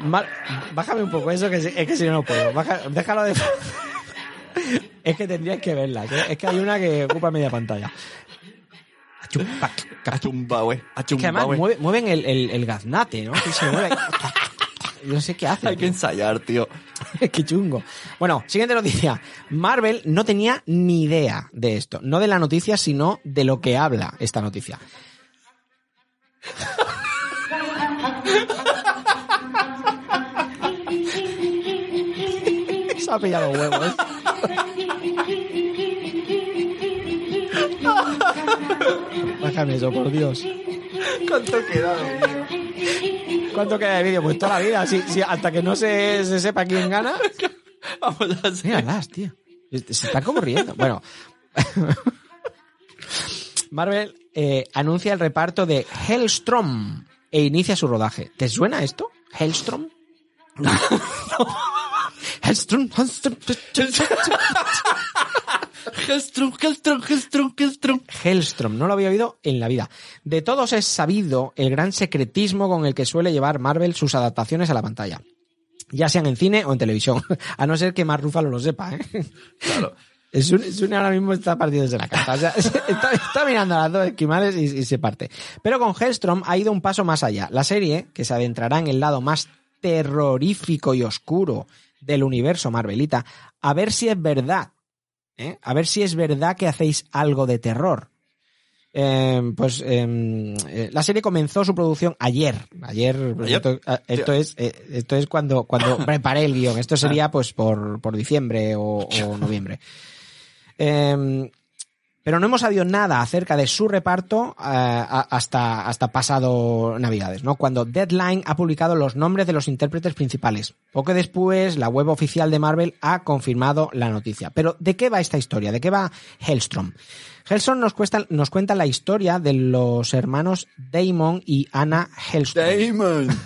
S1: Mar- bájame un poco eso, que si- es que si no, no puedo. Baja- déjalo de... Es que tendrías que verlas. ¿eh? Es que hay una que ocupa media pantalla. Achumpa,
S3: Achumbawe,
S1: Es que además
S3: achumbawe.
S1: mueve- mueven el, el, el gaznate, ¿no? Que se mueve. Yo no sé qué hace.
S3: Hay que ensayar, tío.
S1: Qué chungo. Bueno, siguiente noticia. Marvel no tenía ni idea de esto. No de la noticia, sino de lo que habla esta noticia. Se ha pillado huevos. Bájame eso, por Dios.
S3: ¿Cuánto queda?
S1: ¿Cuánto queda de vídeo? Pues toda la vida. Si, si hasta que no se, se sepa quién gana.
S3: Vamos a hacer.
S1: Míralas, tío. Se están como riendo. Bueno. Marvel eh, anuncia el reparto de Hellstrom e inicia su rodaje. ¿Te suena esto? ¿Hellstrom? Hellstrom, Hellstrom,
S3: Hellstrom, Hellstrom, Hellstrom, Hellstrom.
S1: Hellstrom, no lo había oído en la vida. De todos es sabido el gran secretismo con el que suele llevar Marvel sus adaptaciones a la pantalla. Ya sean en cine o en televisión. A no ser que Mark Ruffalo lo sepa, ¿eh?
S3: Claro.
S1: Sune Sune ahora mismo está partiéndose la cabeza. O sea, está, está mirando a las dos esquimales y, y se parte. Pero con Hellstrom ha ido un paso más allá. La serie, que se adentrará en el lado más terrorífico y oscuro del universo Marvelita, a ver si es verdad. ¿Eh? A ver si es verdad que hacéis algo de terror. Eh, pues eh, eh, la serie comenzó su producción ayer. Ayer, pues,
S3: Ayer.
S1: esto, esto es eh, esto es cuando cuando preparé el guion. Esto sería pues por, por diciembre o, o noviembre. Eh, Pero no hemos sabido nada acerca de su reparto eh, hasta, hasta pasado Navidades, ¿no? Cuando Deadline ha publicado los nombres de los intérpretes principales. Poco después, la web oficial de Marvel ha confirmado la noticia. Pero, ¿de qué va esta historia? ¿De qué va Hellstrom? Hellstrom nos, cuesta- nos cuenta la historia de los hermanos Damon y Anna Hellstrom.
S3: Damon.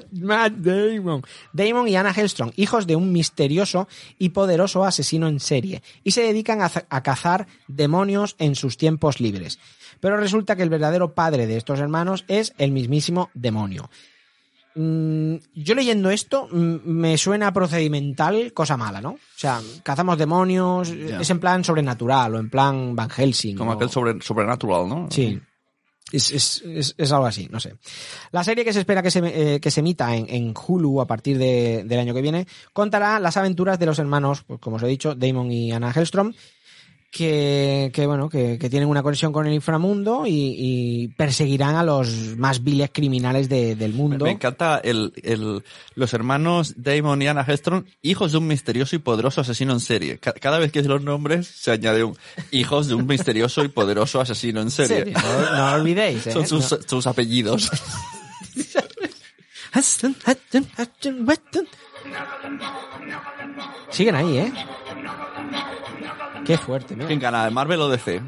S1: Matt Damon. Damon y Anna Hellstrom, hijos de un misterioso y poderoso asesino en serie, y se dedican a, za- a cazar demonios en sus tiempos libres. Pero resulta que el verdadero padre de estos hermanos es el mismísimo demonio. Mm, yo leyendo esto mm, me suena procedimental cosa mala, ¿no? O sea, cazamos demonios, es en plan sobrenatural o en plan Van Helsing.
S3: Como
S1: o-
S3: aquel sobre, sobrenatural, ¿no?
S1: Sí. Es, es- es- algo así, no sé. La serie que se espera que se, eh, que se emita en, en Hulu a partir de- del año que viene contará las aventuras de los hermanos, pues, como os he dicho, Damon y Anna Hellstrom, que, que, bueno, que, que tienen una conexión con el inframundo y, y perseguirán a los más viles criminales de- del mundo.
S3: me encanta el, el, los hermanos Damon y Anna Hellstrom, hijos de un misterioso y poderoso asesino en serie. Ca- cada vez que dice los nombres se añade un hijos de un misterioso y poderoso asesino en serie.
S1: No, no olvidéis, ¿eh?
S3: Son sus,
S1: No.
S3: sus apellidos.
S1: Siguen ahí, ¿eh? Qué fuerte, ¿no?
S3: ¿Quién gana, Marvel o DC?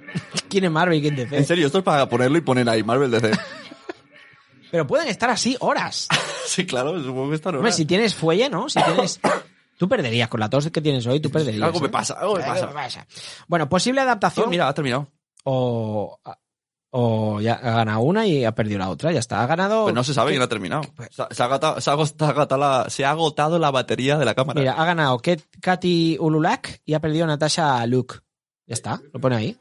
S1: ¿Quién es Marvel y quién DC?
S3: En serio, esto es para ponerlo y poner ahí, Marvel DC.
S1: Pero pueden estar así horas.
S3: sí, claro, supongo que está
S1: Hombre, si tienes fuelle, ¿no? Si tienes... Tú perderías con la tos que tienes hoy, tú perderías.
S3: Algo me pasa, algo me pasa.
S1: Bueno, posible adaptación.
S3: Oh, mira, ha terminado.
S1: O, o ya ha ganado una y ha perdido la otra. Ya está. Ha ganado.
S3: Pues no se sabe quién ha terminado. Se ha, se ha agotado, se ha agotado la, se ha agotado la batería de la cámara.
S1: Mira, ha ganado Ket- Katy Ululak y ha perdido Natasha Luke. Ya está. Lo pone ahí.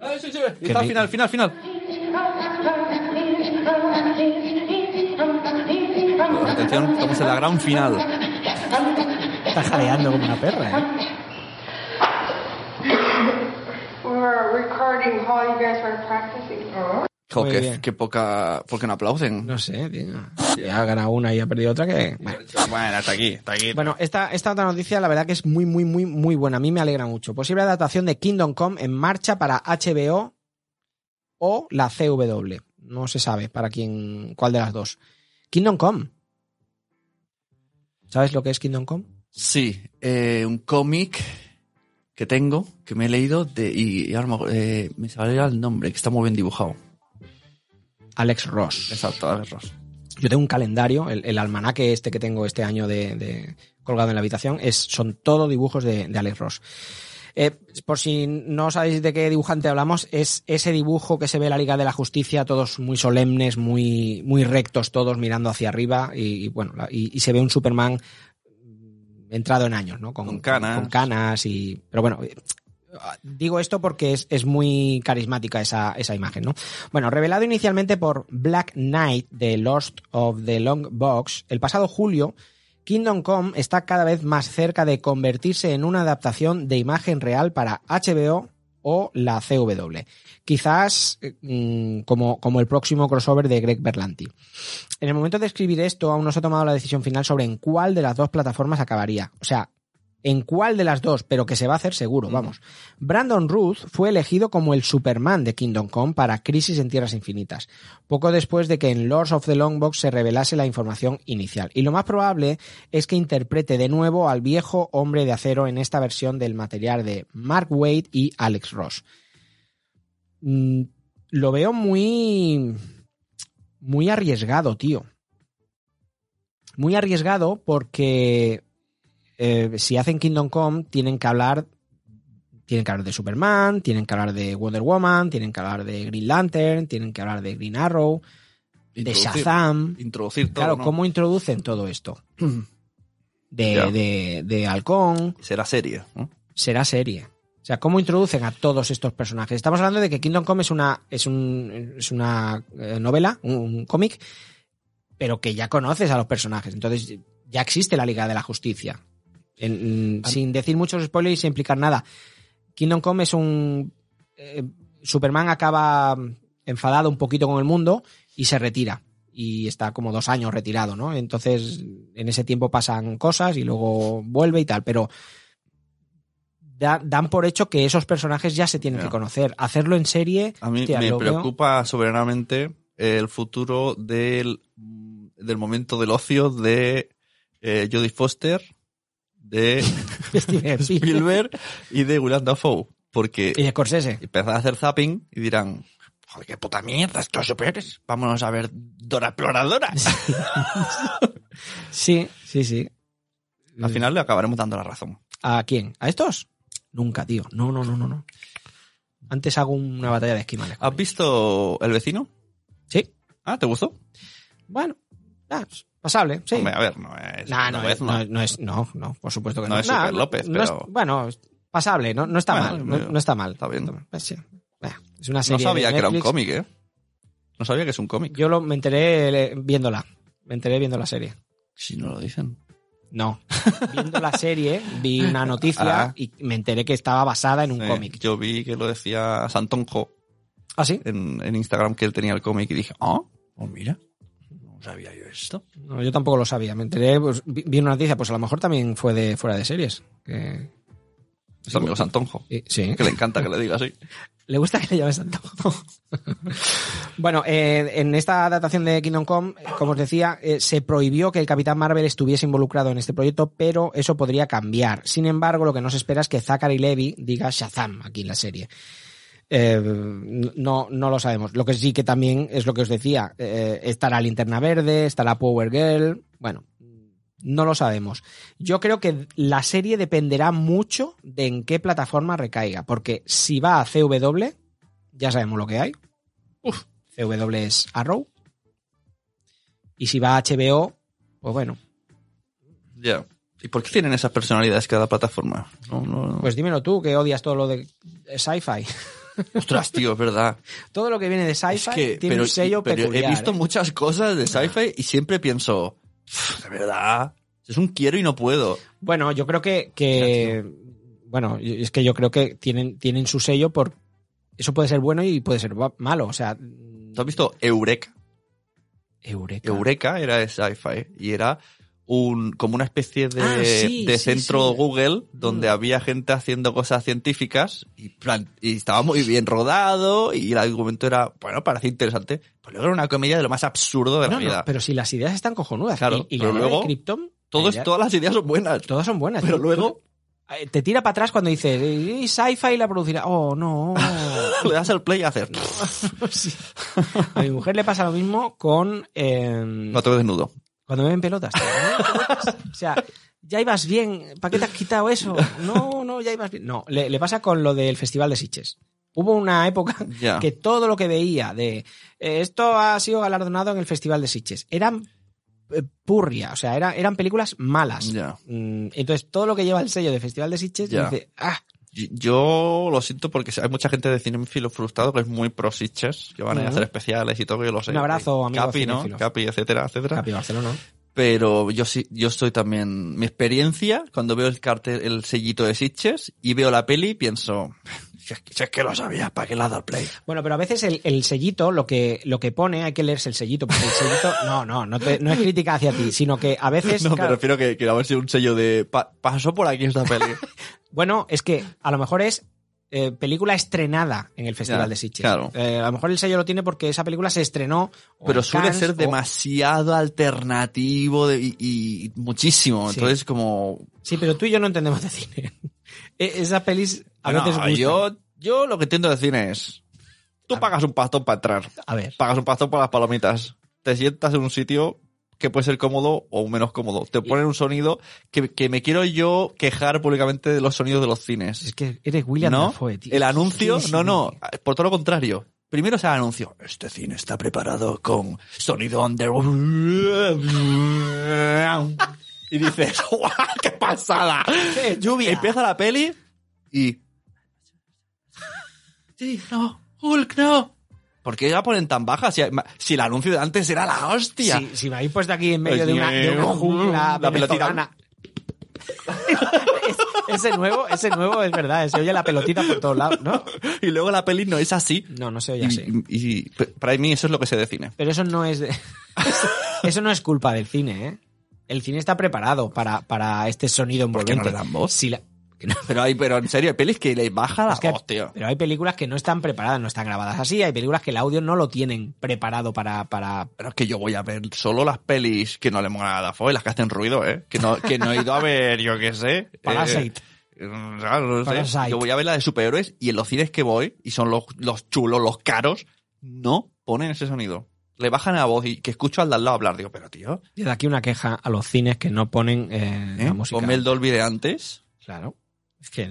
S3: Ah, sí, sí, Está final, final, final. Atención, estamos en la gran final.
S1: Está jadeando como una perra, ¿eh?
S9: We're recording how you guys were practicing.
S3: Jo,
S1: Muy
S3: qué,
S1: bien.
S3: qué poca, ¿por qué no aplauden?
S1: No sé, tío. Si ha ganado una y ha perdido otra, que. Bueno.
S3: Bueno, hasta aquí, hasta aquí.
S1: Bueno, esta, esta otra noticia, la verdad que es muy, muy, muy, muy buena. A mí me alegra mucho. Posible adaptación de Kingdom Come en marcha para HBO o la CW. No se sabe para quién, cuál de las dos. Kingdom Come. ¿Sabes lo que es Kingdom Come?
S3: Sí, eh, un cómic que tengo, que me he leído, de, y, y ahora me, eh, me salió el nombre, que está muy bien dibujado.
S1: Alex Ross.
S3: Exacto, Alex Ross.
S1: Yo tengo un calendario, el, el almanaque este que tengo este año de, de- colgado en la habitación, es, son todo dibujos de, de Alex Ross. Eh, por si no sabéis de qué dibujante hablamos, es ese dibujo que se ve en la Liga de la Justicia, todos muy solemnes, muy, muy rectos, todos mirando hacia arriba, y, y bueno, y se ve un Superman entrado en años, ¿no?
S3: Con canas.
S1: Con canas y. Pero bueno. Digo esto porque es, es muy carismática esa, esa imagen, ¿no? Bueno, revelado inicialmente por Black Knight de Lost of the Long Box, el pasado julio, Kingdom Come está cada vez más cerca de convertirse en una adaptación de imagen real para HBO o la CW. Quizás eh, mm, como, como el próximo crossover de Greg Berlanti. En el momento de escribir esto, aún no se ha tomado la decisión final sobre en cuál de las dos plataformas acabaría. O sea, en cuál de las dos, pero que se va a hacer seguro, vamos. Brandon Ruth fue elegido como el Superman de Kingdom Come para Crisis en Tierras Infinitas, poco después de que en Lords of the Longbox se revelase la información inicial. Y lo más probable es que interprete de nuevo al viejo hombre de acero en esta versión del material de Mark Waid y Alex Ross. Mm, lo veo muy. muy arriesgado, tío. Muy arriesgado porque eh, si hacen Kingdom Come tienen que hablar tienen que hablar de Superman, tienen que hablar de Wonder Woman, tienen que hablar de Green Lantern, tienen que hablar de Green Arrow, de Shazam.
S3: Introducir todo,
S1: Claro,
S3: ¿no?
S1: ¿cómo introducen todo esto? De, de, de Halcón,
S3: Será serie, ¿no?
S1: será serie. O sea, ¿cómo introducen a todos estos personajes? Estamos hablando de que Kingdom Come es una, es un, es una eh, novela, un, un cómic, pero que ya conoces a los personajes. Entonces, ya existe la Liga de la Justicia. En- mm, sin decir muchos spoilers y sin implicar nada. Kingdom Come es un. eh, Superman acaba enfadado un poquito con el mundo y se retira. Y está como dos años retirado, ¿no? Entonces, en ese tiempo pasan cosas y luego vuelve y tal. Pero da- dan por hecho que esos personajes ya se tienen que conocer. Hacerlo en serie,
S3: A mí
S1: hostia,
S3: me
S1: veo-
S3: preocupa soberanamente el futuro del, del momento del ocio de eh, Jodie Foster, de Spielberg y de William Dafoe. Porque
S1: Y de Scorsese.
S3: empezarán a hacer zapping y dirán, joder, qué puta mierda, estos superhéroes. Vámonos a ver Dora Exploradora.
S1: Sí, sí, sí.
S3: Al final le acabaremos dando la razón.
S1: ¿A quién? ¿A estos? Nunca, tío. No, no, no, no, no. Antes hago una batalla de esquimales.
S3: ¿Has visto El vecino?
S1: Sí.
S3: Ah, ¿te gustó?
S1: Bueno, ah, pasable, sí.
S3: Hombre, a ver, no es...
S1: Nah, no, es, no, no es, no, no, por supuesto que no.
S3: No es
S1: Nah,
S3: Super López,
S1: no es-
S3: pero-
S1: bueno, pasable, no, no está
S3: Bueno,
S1: mal, no, no está mal.
S3: Está bien.
S1: Pues sí. Es una
S3: No
S1: serie
S3: sabía
S1: de
S3: que era un cómic, ¿eh? No sabía que es un cómic.
S1: Yo lo, me enteré viéndola. Me enteré viendo la serie.
S3: Si no lo dicen.
S1: No. Viendo la serie, vi una noticia
S3: Ah.
S1: y me enteré que estaba basada en un
S3: Sí,
S1: cómic.
S3: Yo vi que lo decía Santonjo
S1: ¿Ah, sí?
S3: en, en Instagram que él tenía el cómic y dije, ah, oh, mira, no sabía yo esto.
S1: No, yo tampoco lo sabía. Me enteré, pues, vi, una noticia, pues a lo mejor también fue de fuera de series. Que,
S3: Es amigo Santonjo.
S1: sí.
S3: Que le encanta que le diga así.
S1: Le gusta que le llames Santo. bueno, eh, en esta adaptación de Kingdom Come, eh, como os decía, eh, se prohibió que el Capitán Marvel estuviese involucrado en este proyecto, pero eso podría cambiar. Sin embargo, lo que no se espera es que Zachary Levy diga Shazam aquí en la serie. Eh, no, no lo sabemos. Lo que sí que también es lo que os decía. eh, estará Linterna Verde, estará Power Girl. Bueno, no lo sabemos. Yo creo que la serie dependerá mucho de en qué plataforma recaiga. Porque si va a CW, ya sabemos lo que hay. Uf, CW es Arrow. Y si va a HBO, pues bueno,
S3: Ya. ¿Y por qué tienen esas personalidades cada plataforma? No, no, no.
S1: pues dímelo tú, que odias todo lo de sci-fi.
S3: Ostras, tío, es verdad.
S1: Todo lo que viene de
S3: Es
S1: sci-fi
S3: que,
S1: tiene
S3: pero,
S1: un sello
S3: pero
S1: peculiar.
S3: he visto
S1: ¿eh?
S3: muchas cosas de sci-fi y siempre pienso, "Pff, de verdad, es un quiero y no puedo.
S1: Bueno, yo creo que, que bueno, es que yo creo que tienen, tienen su sello por eso puede ser bueno y puede ser malo. O sea,
S3: ¿Tú has visto Eureka?
S1: Eureka.
S3: Eureka era de sci-fi y era un como una especie de,
S1: Ah, sí,
S3: de
S1: sí,
S3: centro
S1: sí.
S3: Google donde había gente haciendo cosas científicas y, plan- y estaba muy bien rodado y el argumento era, bueno, parecía interesante. Pero luego era una comedia de lo más absurdo de la
S1: No, no,
S3: vida.
S1: pero si las ideas están cojonudas.
S3: Claro,
S1: y, y
S3: pero luego
S1: Krypton,
S3: todas las ideas son buenas.
S1: todas son buenas.
S3: Pero luego
S1: te tira para atrás cuando dices, "Y sci-fi la producirá. Oh, no.
S3: le das el play y haces
S1: Sí. A mi mujer le pasa lo mismo con eh,
S3: cuatro desnudo.
S1: Cuando me ven pelotas. O sea, ya ibas bien. ¿Para qué te has quitado eso? No, no, ya ibas bien. No, le, le pasa con lo del Festival de Sitges. Hubo una época que todo lo que veía de eh, esto ha sido galardonado en el Festival de Sitges eran eh, purria, o sea, era- eran películas malas. Mm, Entonces, todo lo que lleva el sello de Festival de Sitges
S3: Ya.
S1: dice, ah,
S3: Yo lo siento porque hay mucha gente de cinéfilo frustrado que es muy pro Sitges, que van a ir a hacer especiales y todo, que yo lo sé.
S1: Un abrazo, amigo
S3: Capi, ¿no? Capi, etcétera, etcétera.
S1: Capi Barcelona.
S3: Pero yo sí, yo estoy también, mi experiencia, cuando veo el cartel, el sellito de Sitges y veo la peli, pienso, si es, que- si es que lo sabías, ¿para qué le has dado play?
S1: Bueno, pero a veces el, el sellito, lo que, lo que pone, hay que leerse el sellito, porque el sellito, no, no, no, te- no es crítica hacia ti, sino que a veces,
S3: No, me
S1: claro,
S3: refiero que, que a ver si un sello de, "Pa- pasó por aquí esta peli.
S1: bueno, es que a lo mejor es eh, película estrenada en el Festival
S3: Ya,
S1: de Sitges.
S3: claro.
S1: Eh, a lo mejor el sello lo tiene porque esa película se estrenó.
S3: Pero suele
S1: Cannes,
S3: ser
S1: o-
S3: demasiado alternativo de- y, y muchísimo.
S1: Sí.
S3: Entonces, como,
S1: Sí, pero tú y yo no entendemos de cine. E- Esas pelis a veces gustan.
S3: yo, yo lo que entiendo de cine es, tú pagas un pastón para entrar,
S1: A ver,
S3: pagas un pastón para las palomitas, te sientas en un sitio que puede ser cómodo o menos cómodo, te ponen un sonido que, que me quiero yo quejar públicamente de los sonidos de los cines.
S1: es que eres William
S3: ¿No?
S1: Dafoe, tío.
S3: El anuncio,
S1: Sí, sí,
S3: no, no, por todo lo contrario. Primero es el anuncio. Este cine está preparado con sonido under. Y dices, ¡guau! ¡Qué pasada!
S1: Eh, lluvia.
S3: Empieza la peli y. Sí, no, Hulk, no. ¿Por qué la ponen tan baja? Si, si el anuncio de antes era la hostia.
S1: Si, si me habéis puesto aquí en medio de una, de una jungla
S3: La pelotita.
S1: Es- ese nuevo, ese nuevo es verdad, se oye la pelotita por todos lados, ¿no?
S3: Y luego la peli no es así.
S1: No, no se oye
S3: Y,
S1: así.
S3: y- y para mí eso es lo que se define.
S1: Pero eso no es de- eso no es culpa del cine, ¿eh? El cine está preparado para, para este sonido
S3: ¿Por qué
S1: envolvente.
S3: no le dan voz?
S1: Si la-
S3: Pero hay, pero en serio, hay pelis que le baja la
S1: Es que-
S3: voz, tío.
S1: Pero hay películas que no están preparadas, no están grabadas así. Hay películas que el audio no lo tienen preparado para. para...
S3: Pero es que yo voy a ver solo las pelis que no le mola a Dafoe, las que hacen ruido, ¿eh? Que no, que no he ido a ver, yo qué sé.
S1: Parasite.
S3: Eh, no sé. Yo voy a ver la de superhéroes y en los cines que voy, y son los, los chulos, los caros, no ponen ese sonido. Le bajan la voz y que escucho al de al lado hablar. Digo, pero tío,
S1: Y de aquí una queja a los cines que no ponen eh,
S3: ¿eh?
S1: la música.
S3: ponme el Dolby de antes.
S1: Claro. Es que.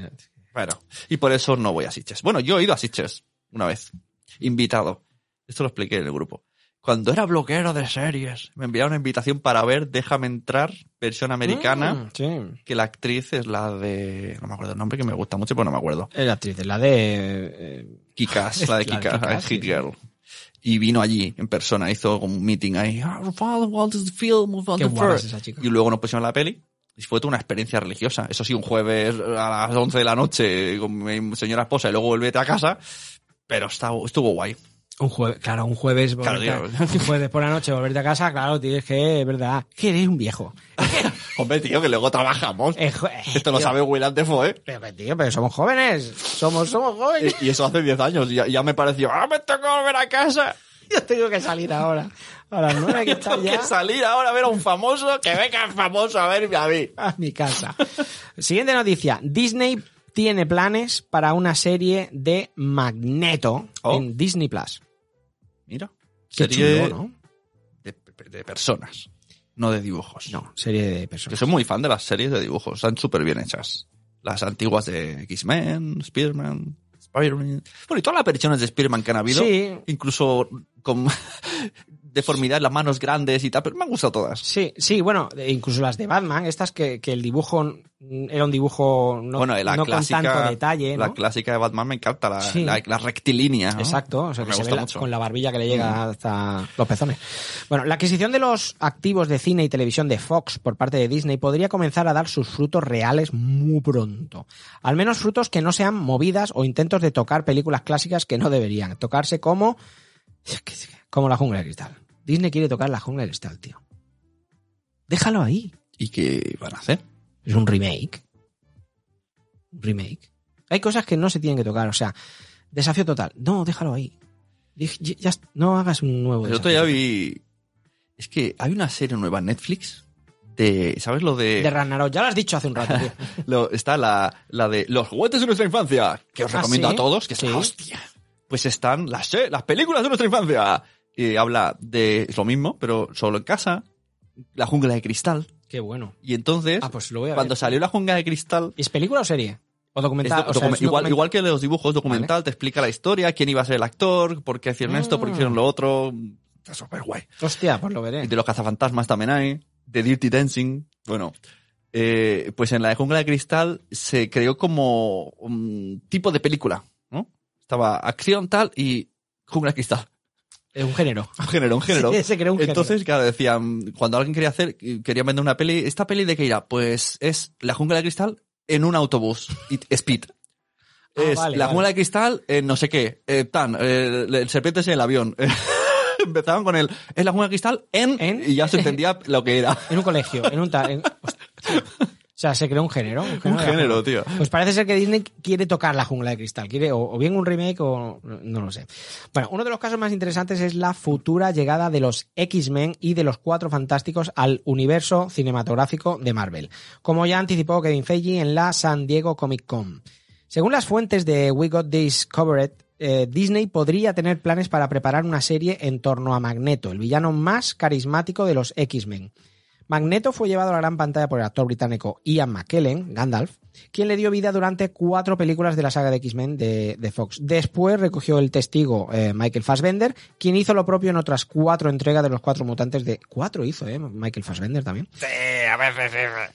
S3: Bueno, y por eso no voy a Sitges. Bueno, yo he ido a Sitges una vez, invitado. Esto lo expliqué en el grupo. Cuando era bloquero de series, me enviaron una invitación para ver Déjame entrar, versión americana,
S1: Mm, sí.
S3: que la actriz es la de... No me acuerdo el nombre, que me gusta mucho, pero no me acuerdo.
S1: La actriz, es la de. eh,
S3: Kikas, la de
S1: La de
S3: Kikas, Hit
S1: sí.
S3: Girl. Y vino allí en persona, hizo un meeting ahí. "Ah, Father, what is the film
S1: Qué
S3: the first?"
S1: es esa chica.
S3: Y luego nos pusieron la peli. Fue toda una experiencia religiosa. Eso sí, un jueves a las 11 de la noche con mi señora esposa y luego volvete a casa. Pero estaba, estuvo guay.
S1: Un jueves, claro, un jueves,
S3: Claro,
S1: volverte
S3: tío.
S1: a- un jueves por la noche, volverte a casa, claro, tienes que, es verdad, que eres un viejo.
S3: Hombre, tío, que luego trabajamos.
S1: Eh,
S3: Esto lo
S1: tío,
S3: sabe Willard Defoe.
S1: Pero, que, tío, pero somos jóvenes, somos, somos jóvenes.
S3: Y, y eso hace 10 años. Y ya, ya me pareció, ah, me toca volver a casa.
S1: Yo tengo que salir ahora. A las nueve que está
S3: Tengo
S1: ya
S3: que salir ahora a ver a un famoso, que venga el famoso a verme a mí.
S1: a mi casa. Siguiente noticia. Disney tiene planes para una serie de Magneto
S3: Oh.
S1: en Disney Plus.
S3: Mira.
S1: Qué
S3: serie
S1: chulo, ¿no?
S3: de, de personas, no de dibujos.
S1: No, serie de
S3: Yo
S1: personas.
S3: soy muy fan de las series de dibujos, están súper bien hechas. Las antiguas de X-Men, Spider-Man, Spider-Man. Bueno, y todas las versiones de Spider-Man que han habido,
S1: Sí.
S3: incluso con deformidad, las manos grandes y tal, pero me han gustado todas.
S1: Sí, sí, bueno, e incluso las de Batman, estas que, que el dibujo mm, era un dibujo no,
S3: bueno, la
S1: no
S3: clásica,
S1: con tanto detalle, ¿no?
S3: la clásica de Batman me encanta, la,
S1: Sí.
S3: la, la rectilínea. ¿no?
S1: Exacto, o sea, que
S3: me
S1: se
S3: gusta
S1: ve
S3: mucho. Mm.
S1: con la barbilla que le llega hasta los pezones. Bueno, la adquisición de los activos de cine y televisión de Fox por parte de Disney podría comenzar a dar sus frutos reales muy pronto. Al menos frutos que no sean movidas o intentos de tocar películas clásicas que no deberían tocarse como como la jungla de cristal. Disney quiere tocar la jungla de cristal, tío. Déjalo ahí.
S3: ¿Y qué van a hacer?
S1: Es un remake. Un remake. Hay cosas que no se tienen que tocar, o sea, desafío total. No, déjalo ahí. Ya- ya no hagas un nuevo
S3: El otro día vi... Es que hay una serie nueva en Netflix de... ¿Sabes lo de...?
S1: De Ragnarok, ya lo has dicho hace un rato, tío.
S3: Lo- está la, la de los juguetes de nuestra infancia, que os recomiendo
S1: ¿sí?
S3: a todos, que es
S1: Sí.
S3: hostia. Pues están las, se- las películas de nuestra infancia. Y habla de es lo mismo, pero solo en casa. La jungla de cristal.
S1: Qué bueno.
S3: Y entonces,
S1: Ah, pues lo voy a
S3: cuando
S1: ver.
S3: salió la jungla de cristal,
S1: ¿Es película o serie? ¿O documental?
S3: do-
S1: O sea,
S3: igual, igual que los dibujos documental, te explica la historia, quién iba a ser el actor, por qué hicieron esto, por qué hicieron lo otro. Está súper guay.
S1: Hostia, pues lo
S3: Y
S1: veré.
S3: de los cazafantasmas también hay, de Dirty Dancing. Bueno, eh, pues en la de Jungla de Cristal se creó como un tipo de película, ¿no? Estaba acción tal y Jungla de Cristal.
S1: Es un género.
S3: Un género, un género.
S1: Sí, se creó un género.
S3: Entonces, claro, decían, cuando alguien quería hacer, quería vender una peli, ¿esta peli de qué irá? Pues es La Jungla de Cristal en un autobús. Speed.
S1: Ah,
S3: es
S1: vale,
S3: La
S1: vale.
S3: Jungla de Cristal en no sé qué. eh, tan, eh, el serpiente es en el avión. Empezaban con el, es La Jungla de Cristal en,
S1: En-
S3: y ya se entendía lo que era.
S1: En un colegio, en un tal. en- sea, se creó un género. Un género,
S3: Un tío.
S1: Pues parece ser que Disney quiere tocar la jungla de cristal. Quiere o, o bien un remake o no lo sé. Bueno, uno de los casos más interesantes es la futura llegada de los X-Men y de los Cuatro Fantásticos al universo cinematográfico de Marvel. Como ya anticipó Kevin Feige en la San Diego Comic Con. Según las fuentes de We Got This Covered, eh, Disney podría tener planes para preparar una serie en torno a Magneto, el villano más carismático de los X-Men. Magneto fue llevado a la gran pantalla por el actor británico Ian McKellen, Gandalf, quien le dio vida durante cuatro películas de la saga de X-Men de, de Fox. Después recogió el testigo eh, Michael Fassbender, quien hizo lo propio en otras cuatro entregas de los cuatro mutantes de... Cuatro hizo, ¿eh? Michael Fassbender también.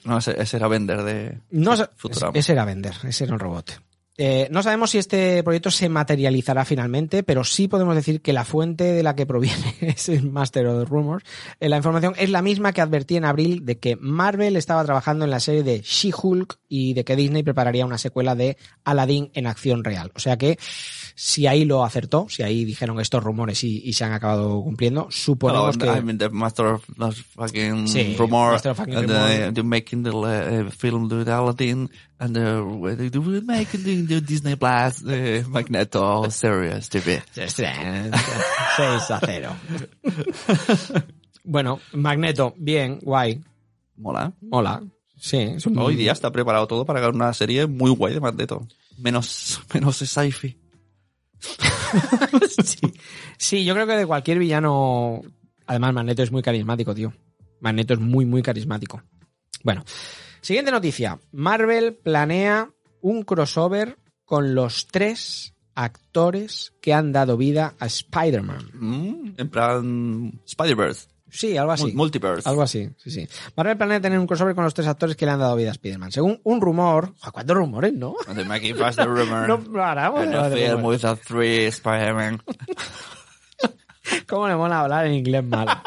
S3: No, ese, ese era Bender de
S1: No,
S3: Futurama.
S1: ese era Bender, ese era un robot. Eh, no sabemos si este proyecto se materializará finalmente, pero sí podemos decir que la fuente de la que proviene es el Master of the Rumors. Eh, la información es la misma que advertí en abril de que Marvel estaba trabajando en la serie de She-Hulk y de que Disney prepararía una secuela de Aladdin en acción real. O sea que si ahí lo acertó, si ahí dijeron estos rumores y, y se han acabado cumpliendo, suponemos que...
S3: I mean, the master of the fucking
S1: Sí,
S3: rumor,
S1: master of fucking
S3: and
S1: rumor.
S3: uh, they're making the uh, film with Aladdin, and uh, they do making the, the Disney Plus uh, Magneto series TV.
S1: 6 a 0. bueno, Magneto, bien, guay,
S3: Mola.
S1: mola. Sí, es un...
S3: Hoy día está preparado todo para una serie muy guay de Magneto. Menos, menos sci-fi.
S1: sí. Sí, yo creo que de cualquier villano. Además, Magneto es muy carismático, tío. Magneto es muy, muy carismático. Bueno, siguiente noticia. Marvel planea un crossover con los tres actores que han dado vida a Spider-Man.
S3: Mm, en plan Spider-Verse.
S1: Sí, algo así.
S3: Mul- Multiverse.
S1: Algo así, sí, sí. Marvel planea tener un crossover con los tres actores que le han dado vida a Spider-Man. Según un rumor. ¿Cuántos rumores, no?
S3: The rumor.
S1: No paramos.
S3: A three Spider-Man.
S1: ¿Cómo le mola hablar en inglés malo?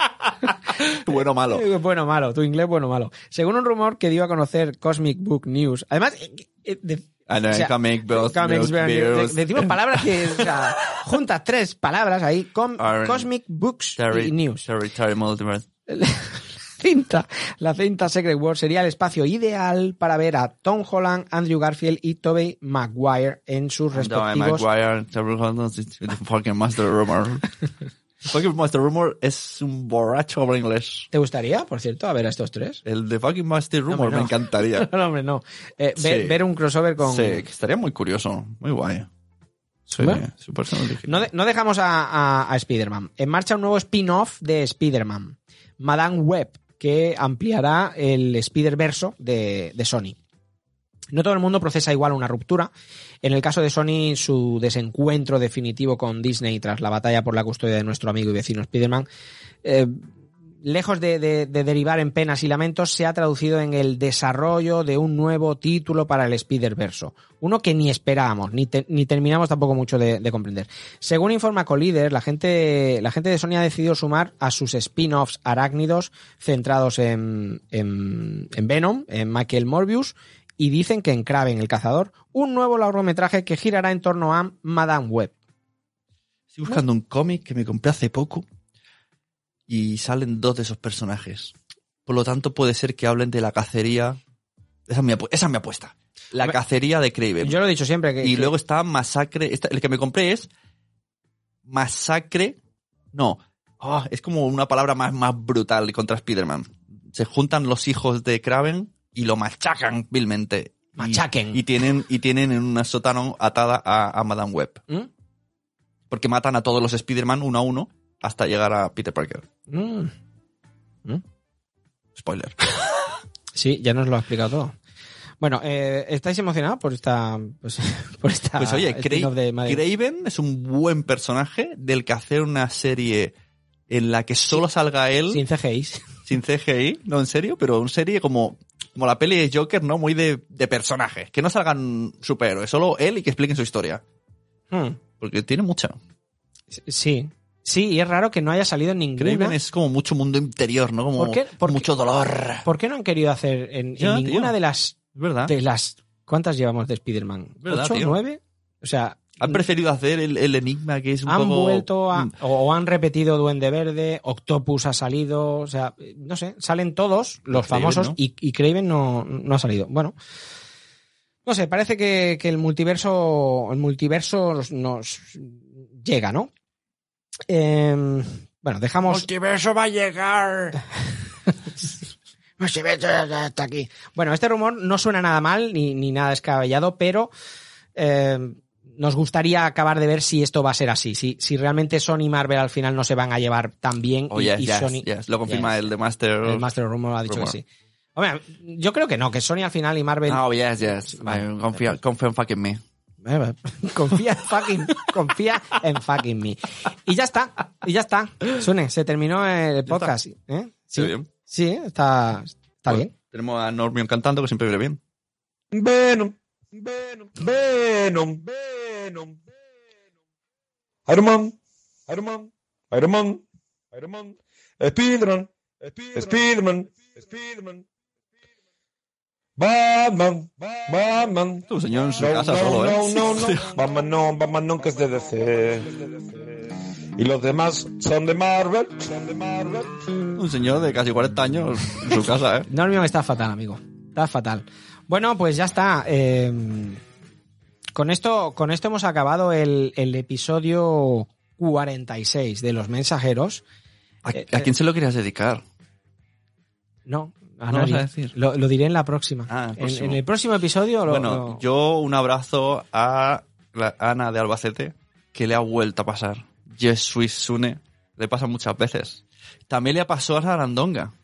S3: bueno o malo.
S1: Bueno, malo, tu inglés bueno, malo. Según un rumor que dio a conocer Cosmic Book News. Además, eh, eh, de-
S3: And
S1: o
S3: milk,
S1: de-
S3: beers.
S1: decimos palabras que, o sea, juntas tres palabras ahí, com- Cosmic Books
S3: Terry,
S1: y News.
S3: Terry, Terry
S1: cinta, la cinta Secret War sería el espacio ideal para ver a Tom Holland, Andrew Garfield y Tobey Maguire en sus
S3: Tobey
S1: respectivos...
S3: Maguire, the fucking Master Rumor. fucking Master Rumor es un borracho habla inglés.
S1: ¿Te gustaría, por cierto, a ver a estos tres?
S3: El de fucking Master Rumor
S1: no.
S3: me encantaría.
S1: No, hombre, no. Eh, ver,
S3: Sí.
S1: ver un crossover con...
S3: Sí, que estaría muy curioso. Muy guay. Sí,
S1: Bueno.
S3: su personaje.
S1: No, de- no dejamos a, a- a Spider-Man. En marcha un nuevo spin-off de Spider-Man, Madame Web, que ampliará el Spider-Verso de, de Sony. No todo el mundo procesa igual una ruptura. En el caso de Sony, su desencuentro definitivo con Disney tras la batalla por la custodia de nuestro amigo y vecino Spider-Man, eh, lejos de, de- de derivar en penas y lamentos, se ha traducido en el desarrollo de un nuevo título para el Spider-Verso. Uno que ni esperábamos, ni, te- ni terminamos tampoco mucho de, de comprender. Según informa Collider, la gente, la gente de Sony ha decidido sumar a sus spin-offs arácnidos centrados en, en, en Venom, en Michael Morbius, y dicen que en Kraven el cazador, un nuevo largometraje que girará en torno a Madame Web.
S3: Estoy buscando un cómic que me compré hace poco y salen dos de esos personajes. Por lo tanto, puede ser que hablen de la cacería. Esa es mi, apu- esa es mi apuesta. La cacería de Kraven.
S1: Yo lo he dicho siempre que...
S3: y
S1: que-
S3: luego está Masacre. esta- el que me compré es Masacre. No. Ah, es como una palabra más, más brutal contra Spider-Man. Se juntan los hijos de Kraven y lo machacan vilmente.
S1: Machaquen.
S3: Y, tienen, y tienen en una sótano atada a, a Madame Web.
S1: ¿Mm?
S3: Porque matan a todos los Spider-Man uno a uno hasta llegar a Peter Parker.
S1: Mm.
S3: Spoiler.
S1: Sí, ya nos lo ha explicado todo. Bueno, eh, ¿estáis emocionados por esta, pues, por esta
S3: Pues oye,
S1: de?
S3: Craven es un buen personaje del que hacer una serie en la que solo salga él
S1: Sin CGI.
S3: Sin CGI, no en serio, pero una serie como, como la peli de Joker, ¿no? Muy de, de personajes, que no salgan superhéroes, solo él y que expliquen su historia.
S1: Hmm.
S3: Porque tiene mucha.
S1: Sí. Sí, y es raro que no haya salido en
S3: Craven
S1: ninguna.
S3: es como mucho mundo interior, ¿no? Como
S1: ¿Por qué? Porque-
S3: mucho dolor.
S1: ¿Por qué no han querido hacer en, ninguna
S3: tío.
S1: de las
S3: verdad.
S1: de las ¿cuántas llevamos de Spider-Man? ¿Ocho? ¿Nueve? O sea,
S3: Han preferido hacer el, el enigma que es un
S1: han
S3: poco...
S1: vuelto a,
S3: Mm.
S1: o, han repetido Duende Verde, Octopus ha salido, o sea, no sé, salen todos los
S3: Craven,
S1: famosos
S3: ¿no?
S1: y, y Craven no, no ha salido. Bueno, no sé, parece que, que el multiverso, el multiverso nos, llega, ¿no? Em, bueno, dejamos.
S3: multiverso va a llegar.
S1: Multiverso ya está aquí. Bueno, este rumor no suena nada mal ni, ni nada descabellado, pero eh, nos gustaría acabar de ver si esto va a ser así. Si, si realmente Sony y Marvel al final no se van a llevar tan bien
S3: Oh,
S1: y,
S3: yes,
S1: y
S3: yes,
S1: Sony.
S3: yes. Lo confirma
S1: Yes.
S3: el de Master.
S1: El Master Rumor ha dicho
S3: Rumor.
S1: que sí. Hombre, yo creo que no, que Sony al final y Marvel.
S3: Oh, yes, yes.
S1: Vale.
S3: Confía, confía en fucking me.
S1: Eh, confía en fucking, confía en fucking me. Y ya está, y ya está. Sune, se terminó el podcast. ¿eh? Sí,
S3: bien.
S1: sí, está, está
S3: Bueno,
S1: bien.
S3: Tenemos a Normion cantando, que siempre viene bien.
S10: Venom, Venom, Venom, Venom, Iron Man, Iron Man, Iron Man, Iron Man, Spiderman, Spiderman, Spiderman, Batman, Batman.
S3: Tu señor en su
S10: No,
S3: casa
S10: no,
S3: solo, ¿eh?
S10: no, no, no. Batman no, Batman no, que es de DC. Y los demás son de Marvel, son de Marvel.
S3: Un señor de casi 40 años en su casa, ¿eh?
S1: Normion está fatal, amigo. Está fatal. Bueno, pues ya está. eh, con esto, con esto hemos acabado el, el episodio 46 de Los Mensajeros.
S3: ¿A,
S1: Eh,
S3: a quién se lo querías dedicar?
S1: No, a
S3: No vas a decir.
S1: Lo, lo diré en la próxima.
S3: Ah, el
S1: en,
S3: próximo.
S1: en el próximo episodio lo,
S3: bueno,
S1: lo-
S3: yo un abrazo a la Ana de Albacete, que le ha vuelto a pasar. Jesui Sune, le pasa muchas veces. También le pasó a Sarandonga.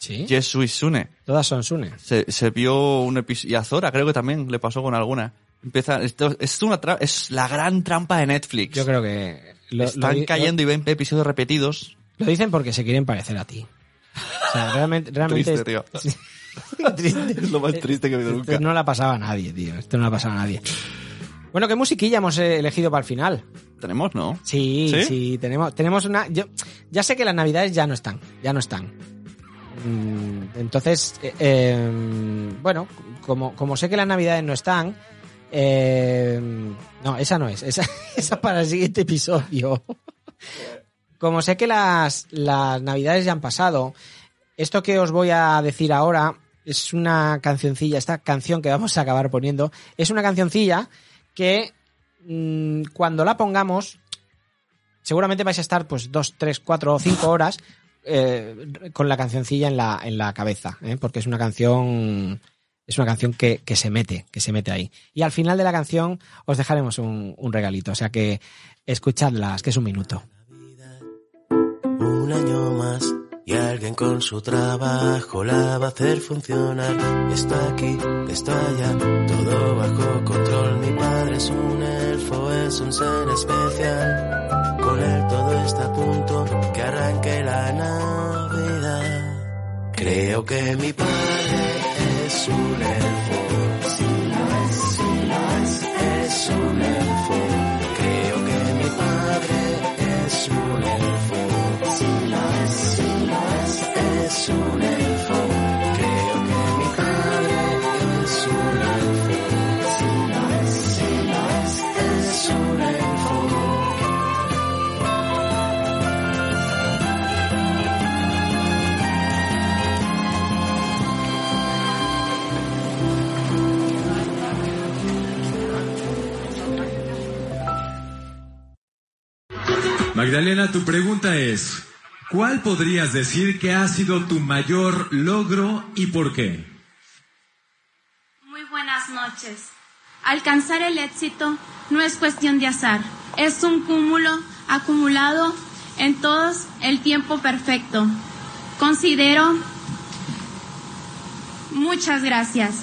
S1: ¿Sí?
S3: Jesui Sune.
S1: Todas son Sune.
S3: Se, se vio un episodio. Y a Zora creo que también le pasó con alguna. Empieza, esto, es, una tra- es la gran trampa de Netflix.
S1: Yo creo que lo,
S3: Están
S1: lo
S3: cayendo y ven episodios repetidos.
S1: Lo, dicen porque se quieren parecer a ti. O sea, realmente, realmente
S3: Triste, tío.
S1: Sí. Triste.
S3: Es lo más triste que he visto
S1: Esto
S3: nunca.
S1: no la pasaba a nadie, tío. Esto no la pasaba a nadie. Bueno, ¿qué musiquilla hemos eh, elegido para el final?
S3: Tenemos, ¿no?
S1: Sí,
S3: ¿Sí?
S1: sí, tenemos, tenemos una. Yo, ya sé que las navidades ya no están, ya no están. Mm, Entonces, eh, eh, bueno, como, como sé que las navidades no están, eh, no, esa no es, esa, esa es para el siguiente episodio. Como sé que las, las navidades ya han pasado, esto que os voy a decir ahora es una cancioncilla, esta canción que vamos a acabar poniendo, es una cancioncilla que mm, cuando la pongamos, seguramente vais a estar pues dos, tres, cuatro o cinco horas eh, con la cancioncilla en la, en la cabeza, ¿eh? porque es una canción es una canción que, que se mete, que se mete ahí. Y al final de la canción os dejaremos un, un regalito, o sea que escuchadlas, que es un minuto.
S11: Un año más y alguien con su trabajo la va a hacer funcionar. Está aquí, está allá, todo bajo control. Mi padre es un elfo, es un ser especial. Con él todo está Creo que mi padre es un
S4: Magdalena, tu pregunta es, ¿cuál podrías decir que ha sido tu mayor logro y por qué?
S5: Muy buenas noches. Alcanzar el éxito no es cuestión de azar, es un cúmulo acumulado en todos el tiempo perfecto. Considero... Muchas gracias.